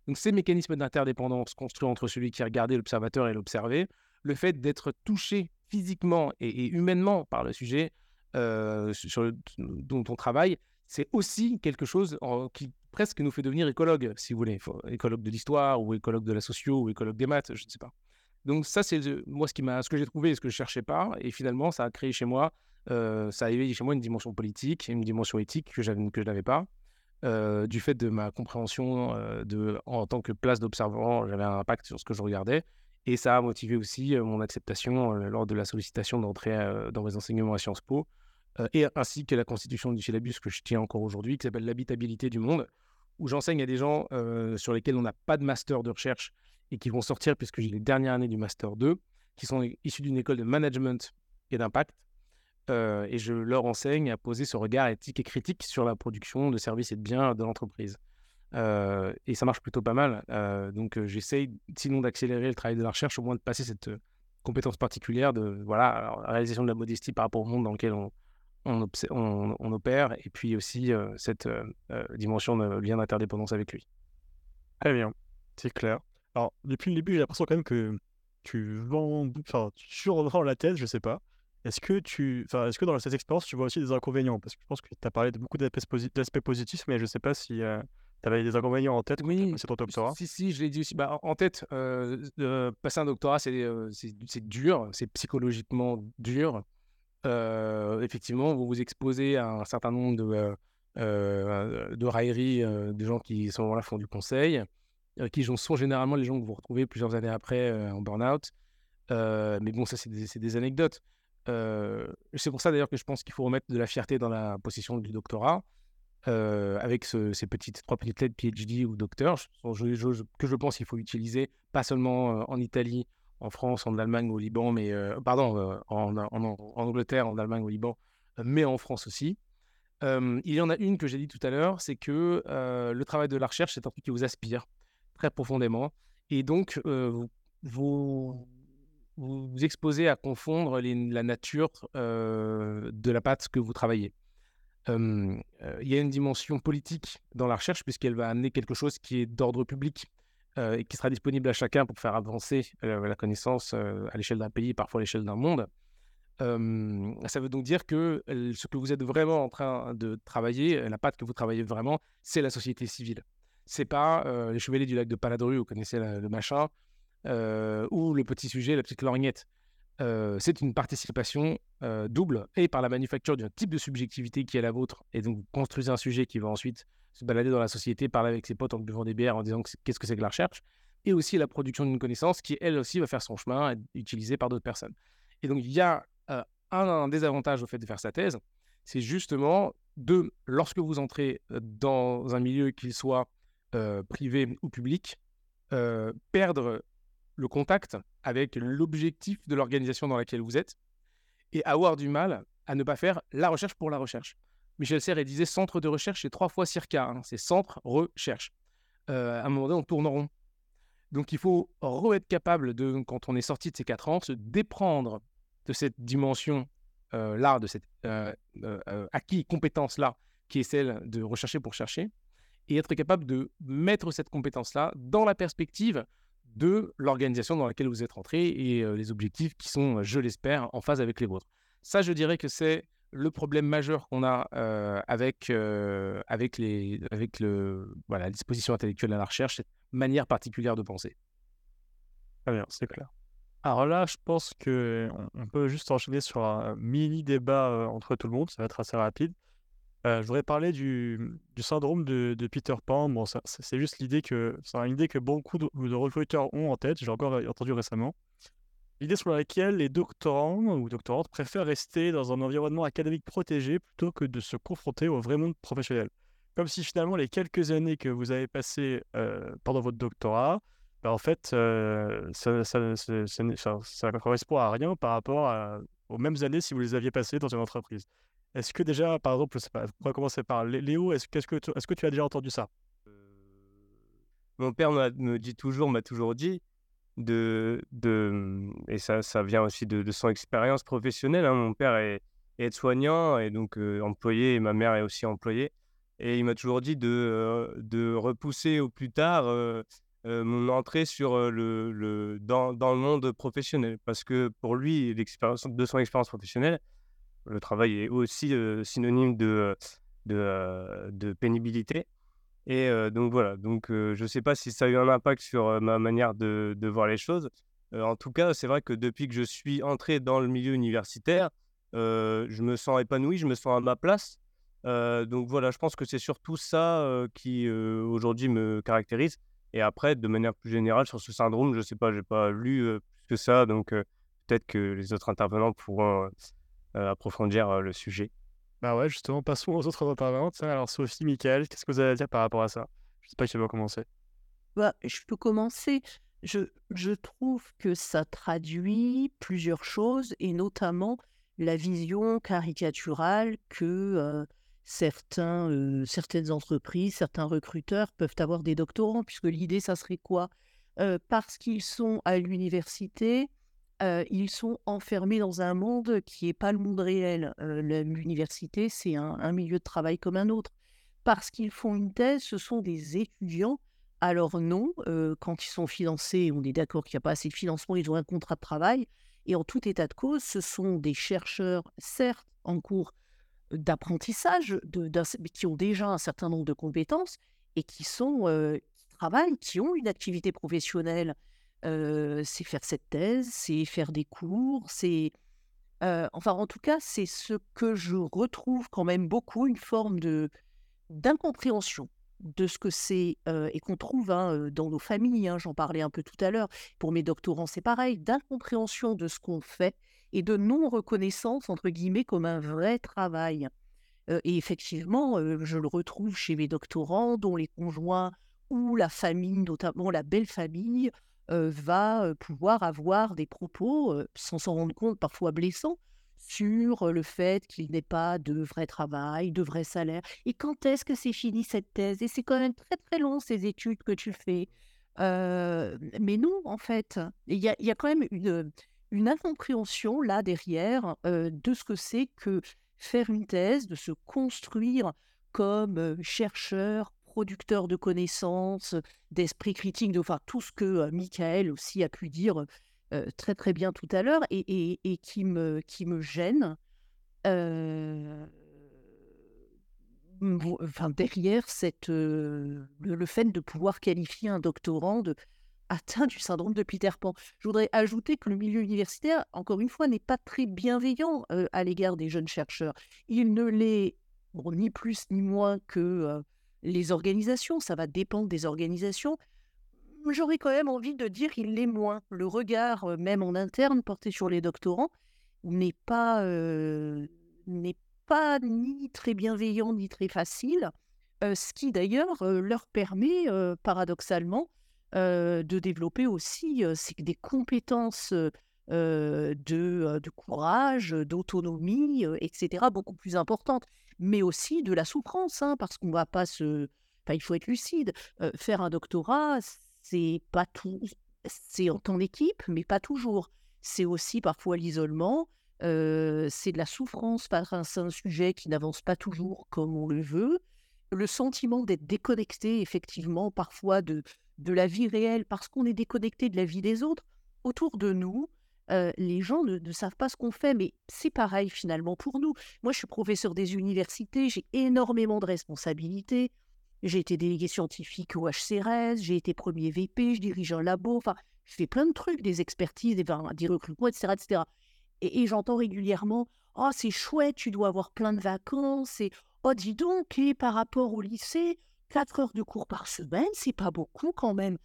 Donc ces mécanismes d'interdépendance construits entre celui qui regardait l'observateur et l'observé, le fait d'être touché physiquement et, humainement par le sujet sur dont on travaille, c'est aussi quelque chose qui presque nous fait devenir écologue, si vous voulez, écologue de l'histoire ou écologue de la socio ou écologue des maths, je ne sais pas. Donc ça, c'est moi ce, que j'ai trouvé et ce que je cherchais pas. Et finalement, ça a créé chez moi, ça a éveillé chez moi une dimension politique, une dimension éthique que, que je n'avais pas. du fait de ma compréhension de, en tant que place d'observant, j'avais un impact sur ce que je regardais. Et ça a motivé aussi mon acceptation lors de la sollicitation d'entrée dans mes enseignements à Sciences Po, et ainsi que la constitution du syllabus que je tiens encore aujourd'hui, qui s'appelle L'habitabilité du monde, où j'enseigne à des gens sur lesquels on n'a pas de master de recherche et qui vont sortir, puisque j'ai les dernières années du Master 2, qui sont issus d'une école de management et d'impact. Et je leur enseigne à poser ce regard éthique et critique sur la production de services et de biens de l'entreprise. Et ça marche plutôt pas mal. Donc j'essaye, sinon d'accélérer le travail de la recherche, au moins de passer cette compétence particulière de voilà, réalisation de la modestie par rapport au monde dans lequel on, on, opère, et puis aussi cette dimension de lien d'interdépendance avec lui. Très bien, c'est clair. Alors, depuis le début, j'ai l'impression quand même que tu vends, enfin, tu survends la thèse, je sais pas. Est-ce que tu, est-ce que dans cette expérience, tu vois aussi des inconvénients? Parce que je pense que tu as parlé de beaucoup d'aspects positifs, mais je sais pas si tu avais des inconvénients en tête oui, c'est ton doctorat? Si, si, je l'ai dit aussi. Bah, en tête, euh, passer un doctorat, c'est euh, dur, c'est psychologiquement dur. effectivement, vous vous exposez à un certain nombre de, de railleries des gens qui, à ce moment-là, font du conseil. Euh, qui sont généralement les gens que vous retrouvez plusieurs années après euh, en burn-out. Euh, mais bon, ça, c'est des, anecdotes. c'est pour ça d'ailleurs que je pense qu'il faut remettre de la fierté dans la possession du doctorat. Avec ces petites trois petites lettres PhD ou docteur, que je pense qu'il faut utiliser, pas seulement en Italie, en France, en Allemagne au Liban, mais pardon, en, Angleterre, en Allemagne au Liban, mais en France aussi. il y en a une que j'ai dit tout à l'heure, c'est que le travail de la recherche, c'est un truc qui vous aspire très profondément. Et donc, vous, vous exposez à confondre la nature de la pâte que vous travaillez. Il y a une dimension politique dans la recherche puisqu'elle va amener quelque chose qui est d'ordre public et qui sera disponible à chacun pour faire avancer la connaissance à l'échelle d'un pays, parfois à l'échelle d'un monde. ça veut donc dire que ce que vous êtes vraiment en train de travailler, la pâte que vous travaillez vraiment, c'est la société civile c'est pas les chevaliers du lac de Paladru, vous connaissez le machin, ou le petit sujet, la petite lorgnette. C'est une participation double et par la manufacture d'un type de subjectivité qui est la vôtre. Et donc, vous construisez un sujet qui va ensuite se balader dans la société, parler avec ses potes en buvant des bières, en disant qu'est-ce que c'est que la recherche. Et aussi la production d'une connaissance qui, elle aussi, va faire son chemin, être utilisée par d'autres personnes. Et donc, il y a un, un désavantage au fait de faire sa thèse, c'est justement de, lorsque vous entrez dans un milieu qu'il soit euh, privé ou public, euh, perdre le contact avec l'objectif de l'organisation dans laquelle vous êtes et avoir du mal à ne pas faire la recherche pour la recherche. Michel Serres disait centre de recherche, c'est trois fois circa, hein, c'est centre, recherche. Euh, à un moment donné, on tourne rond. Donc il faut re-être capable de, quand on est sorti de ces quatre ans, se déprendre de cette dimension là, de cette acquis, compétence-là, qui est celle de rechercher pour chercher, et être capable de mettre cette compétence-là dans la perspective de l'organisation dans laquelle vous êtes rentré et euh, les objectifs qui sont, je l'espère, en phase avec les vôtres. Ça, je dirais que c'est le problème majeur qu'on a euh, avec, euh, avec, les, avec le, voilà, la disposition intellectuelle à la recherche, cette manière particulière de penser. Très bien, c'est clair. Alors là, je pense qu'on on peut juste enchaîner sur un mini débat entre tout le monde, ça va être assez rapide. Je voudrais parler du, syndrome de, de Peter Pan. Bon, c'est juste l'idée que c'est une idée que beaucoup de, recruteurs ont en tête. J'ai encore entendu récemment. L'idée sur laquelle les doctorants ou doctorantes préfèrent rester dans un environnement académique protégé plutôt que de se confronter au vrai monde professionnel. comme si finalement les quelques années que vous avez passées pendant votre doctorat, bah, en fait, ça, ça, ça- ça correspond à rien par rapport aux mêmes années si vous les aviez passées dans une entreprise. Est-ce que déjà, par exemple, je sais pas, on va commencer par Lé- Léo, est-ce que, tu- que tu as déjà entendu ça? Mon père me dit toujours, m'a toujours dit, de, de, et ça, ça vient aussi de, son expérience professionnelle. hein. Mon père est, est aide-soignant et donc euh, employé, et ma mère est aussi employée. Et il m'a toujours dit de, euh, de repousser au plus tard euh, euh, mon entrée sur euh, le, le, dans, dans le monde professionnel. Parce que pour lui, de son expérience professionnelle, le travail est aussi synonyme de, de, pénibilité. Et donc voilà, donc je ne sais pas si ça a eu un impact sur ma manière de, de voir les choses. En tout cas, c'est vrai que depuis que je suis entré dans le milieu universitaire, je me sens épanoui, je me sens à ma place. Donc voilà, je pense que c'est surtout ça qui aujourd'hui me caractérise. Et après, de manière plus générale, sur ce syndrome, je ne sais pas, je n'ai pas lu plus que ça, donc peut-être que les autres intervenants pourront approfondir euh, le sujet. Bah ouais, justement, passons aux autres intervenants. Tiens, Alors, Sophie, Michael, qu'est-ce que vous avez à dire par rapport à ça? Je sais pas qui va commencer. Bah, je peux commencer. Je, je trouve que ça traduit plusieurs choses, et notamment la vision caricaturale que euh, certains, euh, certaines entreprises, certains recruteurs peuvent avoir des doctorants, puisque l'idée, ça serait quoi? Euh, parce qu'ils sont à l'université, ils sont enfermés dans un monde qui n'est pas le monde réel. L'université, c'est un, milieu de travail comme un autre. Parce qu'ils font une thèse, ce sont des étudiants alors non, euh, quand ils sont financés, on est d'accord qu'il n'y a pas assez de financement, ils ont un contrat de travail. Et en tout état de cause, ce sont des chercheurs, certes, en cours d'apprentissage, qui ont déjà un certain nombre de compétences et qui travaillent, qui ont une activité professionnelle. Euh, c'est faire cette thèse, c'est faire des cours, c'est... euh, enfin, en tout cas, c'est ce que je retrouve quand même beaucoup, une forme de d'incompréhension de ce que c'est euh, et qu'on trouve hein, dans nos familles, hein, j'en parlais un peu tout à l'heure, pour mes doctorants c'est pareil, d'incompréhension de ce qu'on fait et de non-reconnaissance, entre guillemets, comme un vrai travail. Et effectivement, je le retrouve chez mes doctorants dont les conjoints ou la famille, notamment la belle famille, va pouvoir avoir des propos, sans s'en rendre compte, parfois blessants, sur le fait qu'il n'ait pas de vrai travail, de vrai salaire. Et quand est-ce que c'est fini cette thèse? Et c'est quand même très très long ces études que tu fais. Mais non, en fait, il y a, quand même une, incompréhension là derrière de ce que c'est que faire une thèse, de se construire comme chercheur, producteur de connaissances, d'esprit critique, de, enfin tout ce que Michael aussi a pu dire très très bien tout à l'heure et, qui, me, qui me gêne. vo- enfin, derrière cette, le, fait de pouvoir qualifier un doctorant de atteint du syndrome de Peter Pan. Je voudrais ajouter que le milieu universitaire, encore une fois, n'est pas très bienveillant à l'égard des jeunes chercheurs. Il ne l'est ni plus ni moins que les organisations. Ça va dépendre des organisations. J'aurais quand même envie de dire qu'il l'est moins. Le regard, même en interne, porté sur les doctorants, n'est pas, pas ni très bienveillant ni très facile, ce qui d'ailleurs leur permet, paradoxalement, de développer aussi des compétences de, courage, d'autonomie, etc., beaucoup plus importantes, mais aussi de la souffrance, hein, parce qu'on va pas se... Enfin, il faut être lucide. Euh, faire un doctorat, c'est pas tout... C'est en temps d'équipe, mais pas toujours. C'est aussi parfois l'isolement, euh, c'est de la souffrance face à un sujet qui n'avance pas toujours comme on le veut, le sentiment d'être déconnecté, effectivement, parfois de, de la vie réelle, parce qu'on est déconnecté de la vie des autres. Autour de nous, les gens ne, savent pas ce qu'on fait, mais c'est pareil finalement pour nous. Moi, je suis professeur des universités, j'ai énormément de responsabilités. J'ai été délégué scientifique au HCRS, j'ai été premier VP, je dirige un labo, enfin, je fais plein de trucs, des expertises, des, des recrutements, etc. etc. Et, et j'entends régulièrement Oh, c'est chouette, tu dois avoir plein de vacances. Et oh, dis donc, et par rapport au lycée, 4 heures de cours par semaine, c'est pas beaucoup quand même.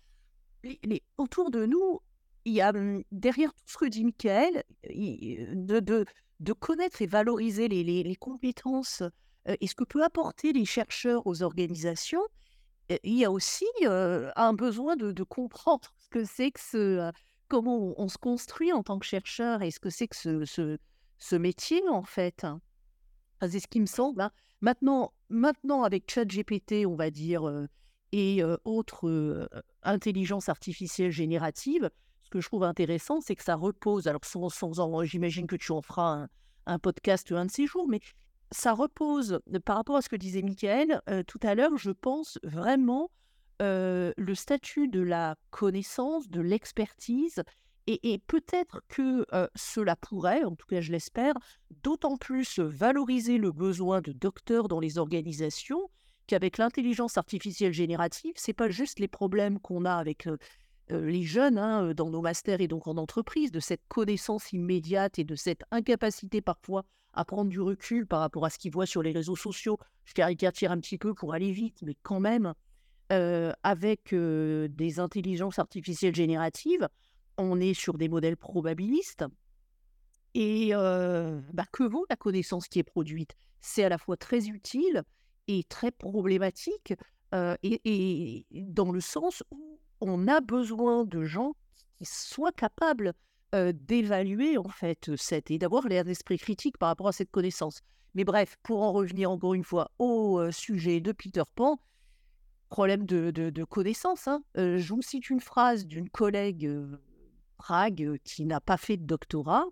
Les- les- autour de nous, il y a hum, derrière tout ce que dit Michael, de, de, de connaître et valoriser les, les- compétences et ce que peut apporter les chercheurs aux organisations, il y a aussi un besoin de, comprendre ce que c'est que ce, comment on, se construit en tant que chercheur et ce que c'est que ce, ce, métier en fait. c'est ce qui me semble. Hein. Maintenant, maintenant, avec ChatGPT, on va dire, et autres intelligences artificielles génératives, que je trouve intéressant, c'est que ça repose, alors sans, sans j'imagine que tu en feras un, podcast un de ces jours, mais ça repose, par rapport à ce que disait Michael tout à l'heure, je pense vraiment le statut de la connaissance, de l'expertise, et, peut-être que cela pourrait, en tout cas je l'espère, d'autant plus valoriser le besoin de docteurs dans les organisations qu'avec l'intelligence artificielle générative, c'est pas juste les problèmes qu'on a avec les jeunes hein, dans nos masters et donc en entreprise, de cette connaissance immédiate et de cette incapacité parfois à prendre du recul par rapport à ce qu'ils voient sur les réseaux sociaux. Je caricature un petit peu pour aller vite, mais quand même, avec des intelligences artificielles génératives, on est sur des modèles probabilistes. Et bah, que vaut la connaissance qui est produite? C'est à la fois très utile et très problématique, et, dans le sens où on a besoin de gens qui soient capables d'évaluer en fait cette et d'avoir l'air d'esprit critique par rapport à cette connaissance. Mais bref, pour en revenir encore une fois au sujet de Peter Pan, problème de, connaissance. Hein. je vous cite une phrase d'une collègue Prague qui n'a pas fait de doctorat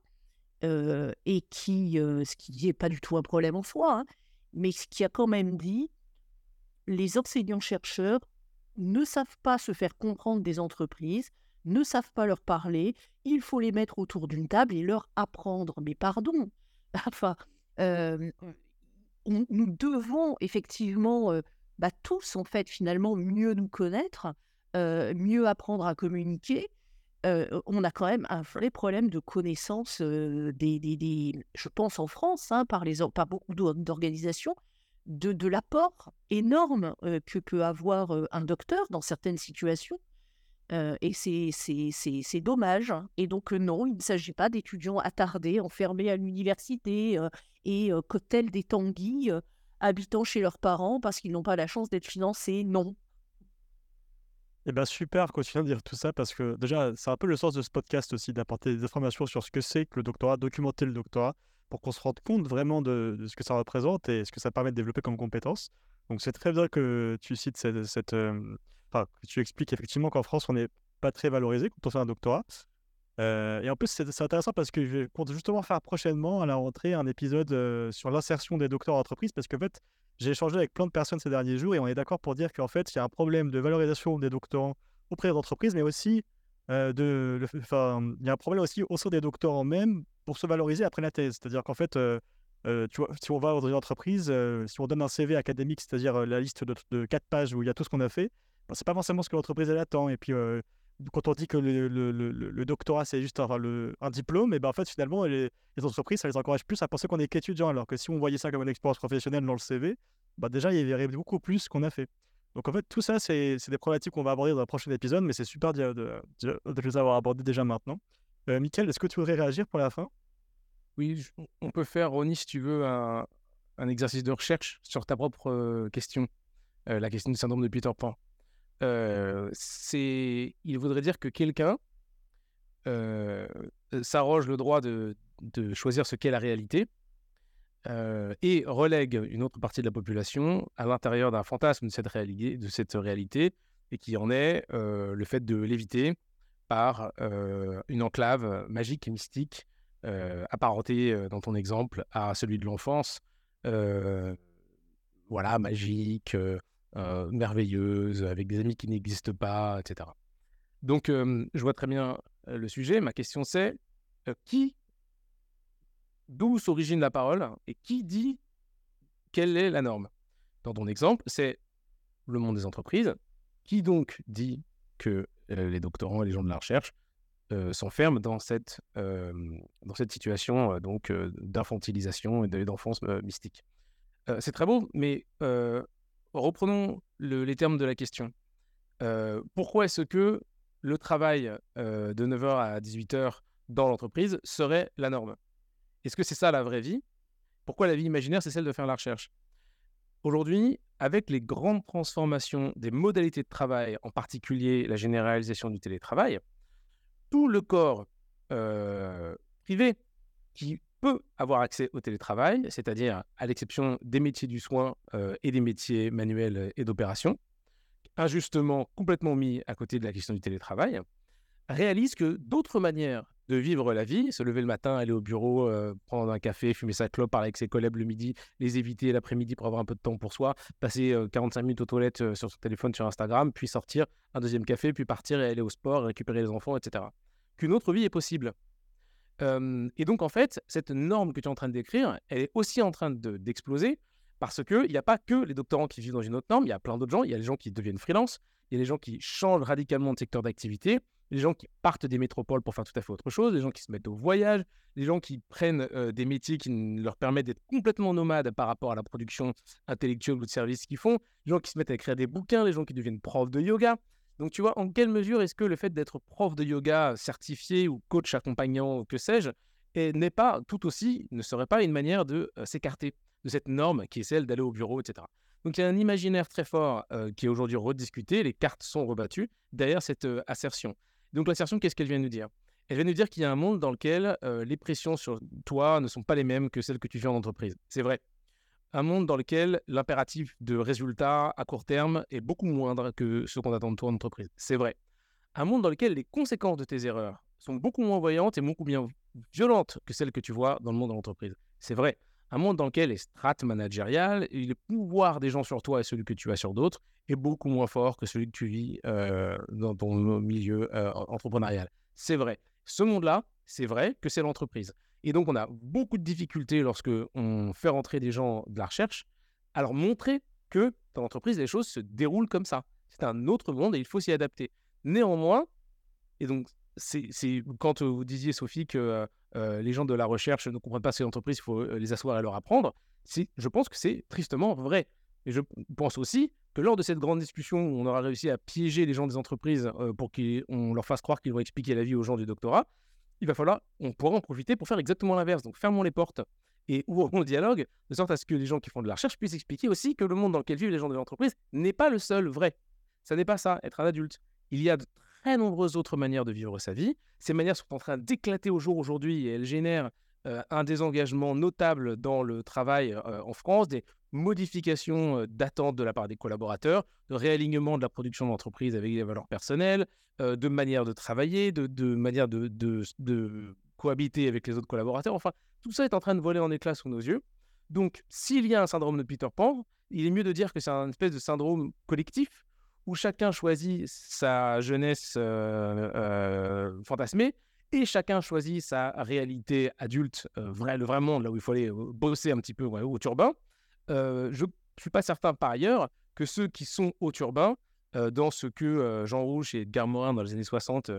et qui, ce qui n'est pas du tout un problème en soi, hein, mais ce qui a quand même dit les enseignants-chercheurs ne savent pas se faire comprendre des entreprises, ne savent pas leur parler, il faut les mettre autour d'une table et leur apprendre. Mais pardon, *laughs* enfin, nous devons effectivement bah, tous, en fait, finalement, mieux nous connaître, mieux apprendre à communiquer. on a quand même un vrai problème de connaissance des, je pense en France, hein, par, les, par beaucoup d'organisations, de, de l'apport énorme que peut avoir un docteur dans certaines situations. et c'est dommage. Hein. Et donc, non, il ne s'agit pas d'étudiants attardés, enfermés à l'université et cocktail des tanguis, habitant chez leurs parents parce qu'ils n'ont pas la chance d'être financés. Non. Eh bien, super que tu de dire tout ça parce que déjà, c'est un peu le sens de ce podcast aussi, d'apporter des informations sur ce que c'est que le doctorat, documenter le doctorat pour qu'on se rende compte vraiment de, ce que ça représente et ce que ça permet de développer comme compétences. Donc c'est très bien que tu cites cette, cette euh, enfin, que tu expliques effectivement qu'en France on n'est pas très valorisé quand on fait un doctorat. Euh, et en plus c'est intéressant parce que je compte justement faire prochainement à la rentrée un épisode euh, sur l'insertion des docteurs en entreprise parce qu'en fait j'ai échangé avec plein de personnes ces derniers jours et on est d'accord pour dire qu'en fait il y a un problème de valorisation des doctorants auprès des entreprises mais aussi de, enfin, il y a un problème aussi au sein des doctorants même pour se valoriser après la thèse. C'est-à-dire qu'en fait, euh, euh, si on va dans une entreprise, euh, si on donne un CV académique, c'est-à-dire la liste de, 4 pages où il y a tout ce qu'on a fait, ben, c'est pas forcément ce que l'entreprise elle attend. Et puis, quand on dit que le, doctorat c'est juste un diplôme, et ben en fait, finalement, les, entreprises, ça les encourage plus à penser qu'on est qu'étudiant. Alors que si on voyait ça comme une expérience professionnelle dans le CV, bah déjà, il y verrait beaucoup plus ce qu'on a fait. Donc en fait, tout ça, c'est des problématiques qu'on va aborder dans le prochain épisode, mais c'est super de, de, les avoir abordées déjà maintenant. Euh, Mickaël, est-ce que tu voudrais réagir pour la fin? Oui, on peut faire, Ronnie, si tu veux, un, exercice de recherche sur ta propre euh, question, euh, la question du syndrome de Peter Pan. Euh, c'est, il voudrait dire que quelqu'un s'arroge le droit de, choisir ce qu'est la réalité et relègue une autre partie de la population à l'intérieur d'un fantasme de cette, réalité, de cette réalité et qui en est le fait de l'éviter par une enclave magique et mystique euh, apparenté euh, dans ton exemple à celui de l'enfance, euh, voilà, magique, merveilleuse, avec des amis qui n'existent pas, etc. Donc, je vois très bien le sujet. Ma question c'est qui, d'où s'origine la parole et qui dit quelle est la norme? Dans ton exemple, c'est le monde des entreprises. Qui donc dit que les doctorants et les gens de la recherche euh, s'enferment dans cette, euh, dans cette situation euh, donc d'infantilisation et d'enfance mystique. c'est très beau, mais reprenons les termes de la question. pourquoi est-ce que le travail de 9h à 18h dans l'entreprise serait la norme? Est-ce que c'est ça la vraie vie? Pourquoi la vie imaginaire, c'est celle de faire la recherche? Aujourd'hui, avec les grandes transformations des modalités de travail, en particulier la généralisation du télétravail, tout le corps euh, privé qui peut avoir accès au télétravail, c'est-à-dire à, l'exception des métiers du soin euh, et des métiers manuels et d'opération, injustement complètement mis à côté de la question du télétravail, réalise que d'autres manières de vivre la vie, se lever le matin, aller au bureau, euh, prendre un café, fumer sa clope, parler avec ses collègues le midi, les éviter l'après-midi pour avoir un peu de temps pour soi, passer 45 minutes aux toilettes sur son téléphone, sur Instagram, puis sortir un deuxième café, puis partir et aller au sport, récupérer les enfants, etc qu'une autre vie est possible. et donc, en fait, cette norme que tu es en train de décrire, elle est aussi en train d'exploser parce qu'il n'y a pas que les doctorants qui vivent dans une autre norme, il y a plein d'autres gens. Il y a les gens qui deviennent freelance, il y a les gens qui changent radicalement de secteur d'activité, les gens qui partent des métropoles pour faire tout à fait autre chose, les gens qui se mettent au voyage, les gens qui prennent des métiers qui leur permettent d'être complètement nomades par rapport à la production intellectuelle ou de services qu'ils font, les gens qui se mettent à écrire des bouquins, les gens qui deviennent profs de yoga. Donc, tu vois, en quelle mesure est-ce que le fait d'être prof de yoga certifié ou coach accompagnant, que sais-je, n'est pas tout aussi, ne serait pas une manière de euh, s'écarter de cette norme qui est celle d'aller au bureau, etc. Donc, il y a un imaginaire très fort euh, qui est aujourd'hui rediscuté, les cartes sont rebattues derrière cette euh, assertion. Donc, l'assertion, qu'est-ce qu'elle vient nous dire? Elle vient nous dire qu'il y a un monde dans lequel les pressions sur toi ne sont pas les mêmes que celles que tu vis en entreprise. C'est vrai un monde dans lequel l'impératif de résultat à court terme est beaucoup moindre que ce qu'on attend de toi en entreprise. C'est vrai. Un monde dans lequel les conséquences de tes erreurs sont beaucoup moins voyantes et beaucoup bien violentes que celles que tu vois dans le monde de l'entreprise. C'est vrai. Un monde dans lequel les strates managériales le pouvoir des gens sur toi et celui que tu as sur d'autres est beaucoup moins fort que celui que tu vis euh, dans ton milieu euh, entrepreneurial. C'est vrai. Ce monde-là, c'est vrai que c'est l'entreprise. Et donc, on a beaucoup de difficultés lorsque on fait rentrer des gens de la recherche. Alors, montrer que dans l'entreprise, les choses se déroulent comme ça. C'est un autre monde et il faut s'y adapter. Néanmoins, et donc, c'est quand vous disiez, Sophie, que euh, les gens de la recherche ne comprennent pas ces entreprises, il faut euh, les asseoir et leur apprendre. Je pense que c'est tristement vrai. Et je pense aussi que lors de cette grande discussion où on aura réussi à piéger les gens des entreprises euh, pour qu'on leur fasse croire qu'ils vont expliquer la vie aux gens du doctorat, il va falloir, on pourra en profiter pour faire exactement l'inverse. Donc fermons les portes et ouvrons le dialogue, de sorte à ce que les gens qui font de la recherche puissent expliquer aussi que le monde dans lequel vivent les gens de l'entreprise n'est pas le seul vrai. Ça n'est pas ça, être un adulte. Il y a de très nombreuses autres manières de vivre sa vie. Ces manières sont en train d'éclater au jour aujourd'hui et elles génèrent un désengagement notable dans le travail en France, des modifications euh, d'attente de la part des collaborateurs, de réalignement de la production d'entreprise avec les valeurs personnelles, de manière de travailler, de, de manière de, de, cohabiter avec les autres collaborateurs. Enfin, tout ça est en train de voler en éclats sous nos yeux. Donc, s'il y a un syndrome de Peter Pan, il est mieux de dire que c'est un espèce de syndrome collectif où chacun choisit sa jeunesse fantasmée et chacun choisit sa réalité adulte, euh, vrai, le vrai monde, là où il faut aller euh, bosser un petit peu au turbin. Euh, je ne suis pas certain par ailleurs que ceux qui sont au turbin, dans ce que Jean Rouge et Edgar Morin dans les années 60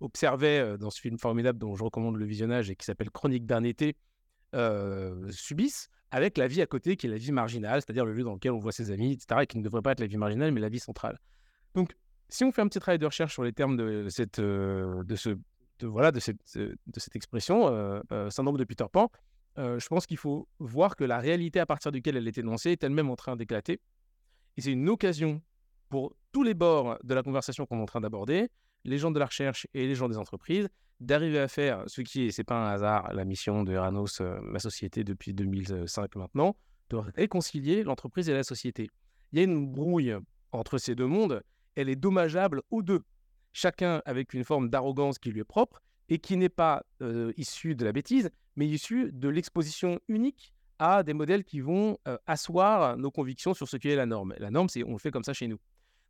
observaient dans ce film formidable dont je recommande le visionnage et qui s'appelle Chronique d'un été, subissent avec la vie à côté qui est la vie marginale, c'est-à-dire le lieu dans lequel on voit ses amis, etc., et qui ne devrait pas être la vie marginale, mais la vie centrale. Donc, si on fait un petit travail de recherche sur les termes de, cette, de ce voilà, de, cette, de cette expression, euh, euh, syndrome de Peter Pan, euh, je pense qu'il faut voir que la réalité à partir duquel elle est énoncée est elle-même en train d'éclater. Et c'est une occasion pour tous les bords de la conversation qu'on est en train d'aborder, les gens de la recherche et les gens des entreprises, d'arriver à faire ce qui est, c'est pas un hasard, la mission de Eranos, la société depuis 2005 maintenant, de réconcilier l'entreprise et la société. Il y a une brouille entre ces deux mondes, elle est dommageable aux deux chacun avec une forme d'arrogance qui lui est propre et qui n'est pas euh, issue de la bêtise, mais issue de l'exposition unique à des modèles qui vont euh, asseoir nos convictions sur ce qui est la norme. La norme, c'est on le fait comme ça chez nous.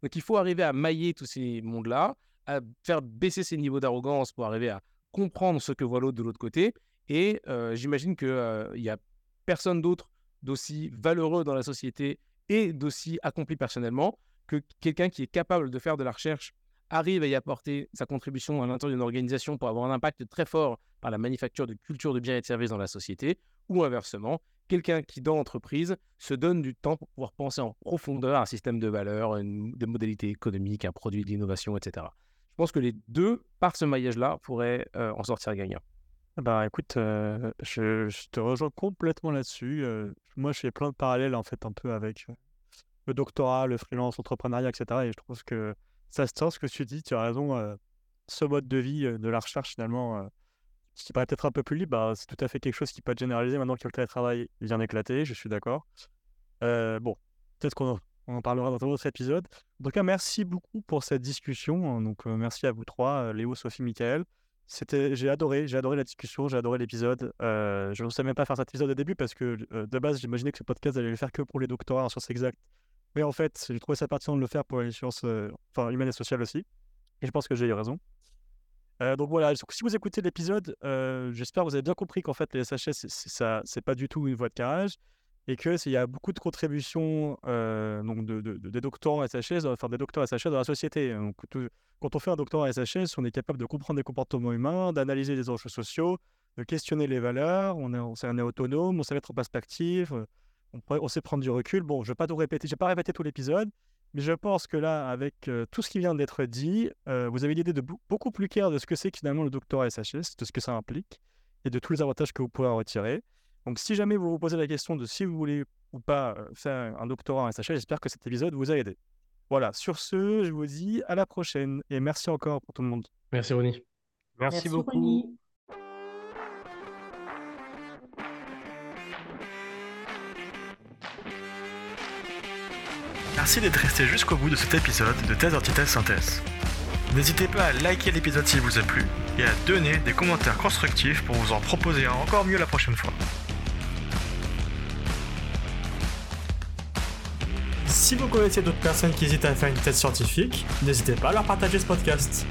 Donc il faut arriver à mailler tous ces mondes-là, à faire baisser ces niveaux d'arrogance pour arriver à comprendre ce que voit l'autre de l'autre côté. Et euh, j'imagine qu'il n'y a personne d'autre d'aussi valeureux dans la société et d'aussi accompli personnellement que quelqu'un qui est capable de faire de la recherche arrive à y apporter sa contribution à l'intérieur d'une organisation pour avoir un impact très fort par la manufacture de culture de biens et de services dans la société, ou inversement, quelqu'un qui, dans l'entreprise, se donne du temps pour pouvoir penser en profondeur un système de valeurs, des modalités économiques, un produit d'innovation, etc. Je pense que les deux, par ce maillage-là, pourraient euh, en sortir gagnants. Bah écoute, euh, je, te rejoins complètement là-dessus. euh, moi, je fais plein de parallèles en fait un peu avec le doctorat, le freelance, l'entrepreneuriat, etc. Et je trouve que ça se tient ce que tu dis. Tu as raison. ce mode de vie de la recherche, finalement, qui paraît peut-être un peu plus libre, bah, c'est tout à fait quelque chose qui peut être généralisé maintenant que le télétravail vient d'éclater. Je suis d'accord. Bon, peut-être qu'on on en parlera dans un autre épisode. En tout cas, merci beaucoup pour cette discussion. hein. Donc, euh, merci à vous trois, euh, Léo, Sophie, Michael. J'ai adoré, j'ai adoré la discussion, j'ai adoré l'épisode. Euh, je ne savais même pas faire cet épisode au début parce que de base, j'imaginais que ce podcast allait le faire que pour les doctorats en sciences exactes. Mais en fait, j'ai trouvé ça pertinent de le faire pour les sciences enfin, humaines et sociales aussi. Et je pense que j'ai eu raison. Donc voilà, si vous écoutez l'épisode, j'espère que vous avez bien compris qu'en fait, les SHS, c'est, c'est ça, c'est pas du tout une voie de carrage et que s'il y a beaucoup de contributions euh, donc de, de- de- des doctorants SHS, enfin des docteurs SHS dans la société. Tout- quand on fait un doctorat SHS, on est capable de comprendre les comportements humains, d'analyser les enjeux sociaux, de questionner les valeurs, on est, on sait- on est autonome, on sait mettre en perspective, euh, on, sait prendre du recul. Bon, je ne vais pas tout répéter, je vais pas répéter tout l'épisode, mais je pense que là, avec euh, tout ce qui vient d'être dit, euh, vous avez l'idée de beaucoup plus clair de ce que c'est finalement le doctorat SHS, de ce que ça implique et de tous les avantages que vous pourrez en retirer. Donc, si jamais vous vous posez la question de si vous voulez ou pas euh, faire un doctorat en SHS, j'espère que cet épisode vous a aidé. Voilà, sur ce, je vous dis à la prochaine et merci encore pour tout le monde. Merci Ronnie. Merci, beaucoup. Merci d'être resté jusqu'au bout de cet épisode de Thèse Antithèse Synthèse. N'hésitez pas à liker l'épisode s'il vous a plu et à donner des commentaires constructifs pour vous en proposer un encore mieux la prochaine fois. Si vous connaissez d'autres personnes qui hésitent à faire une thèse scientifique, n'hésitez pas à leur partager ce podcast.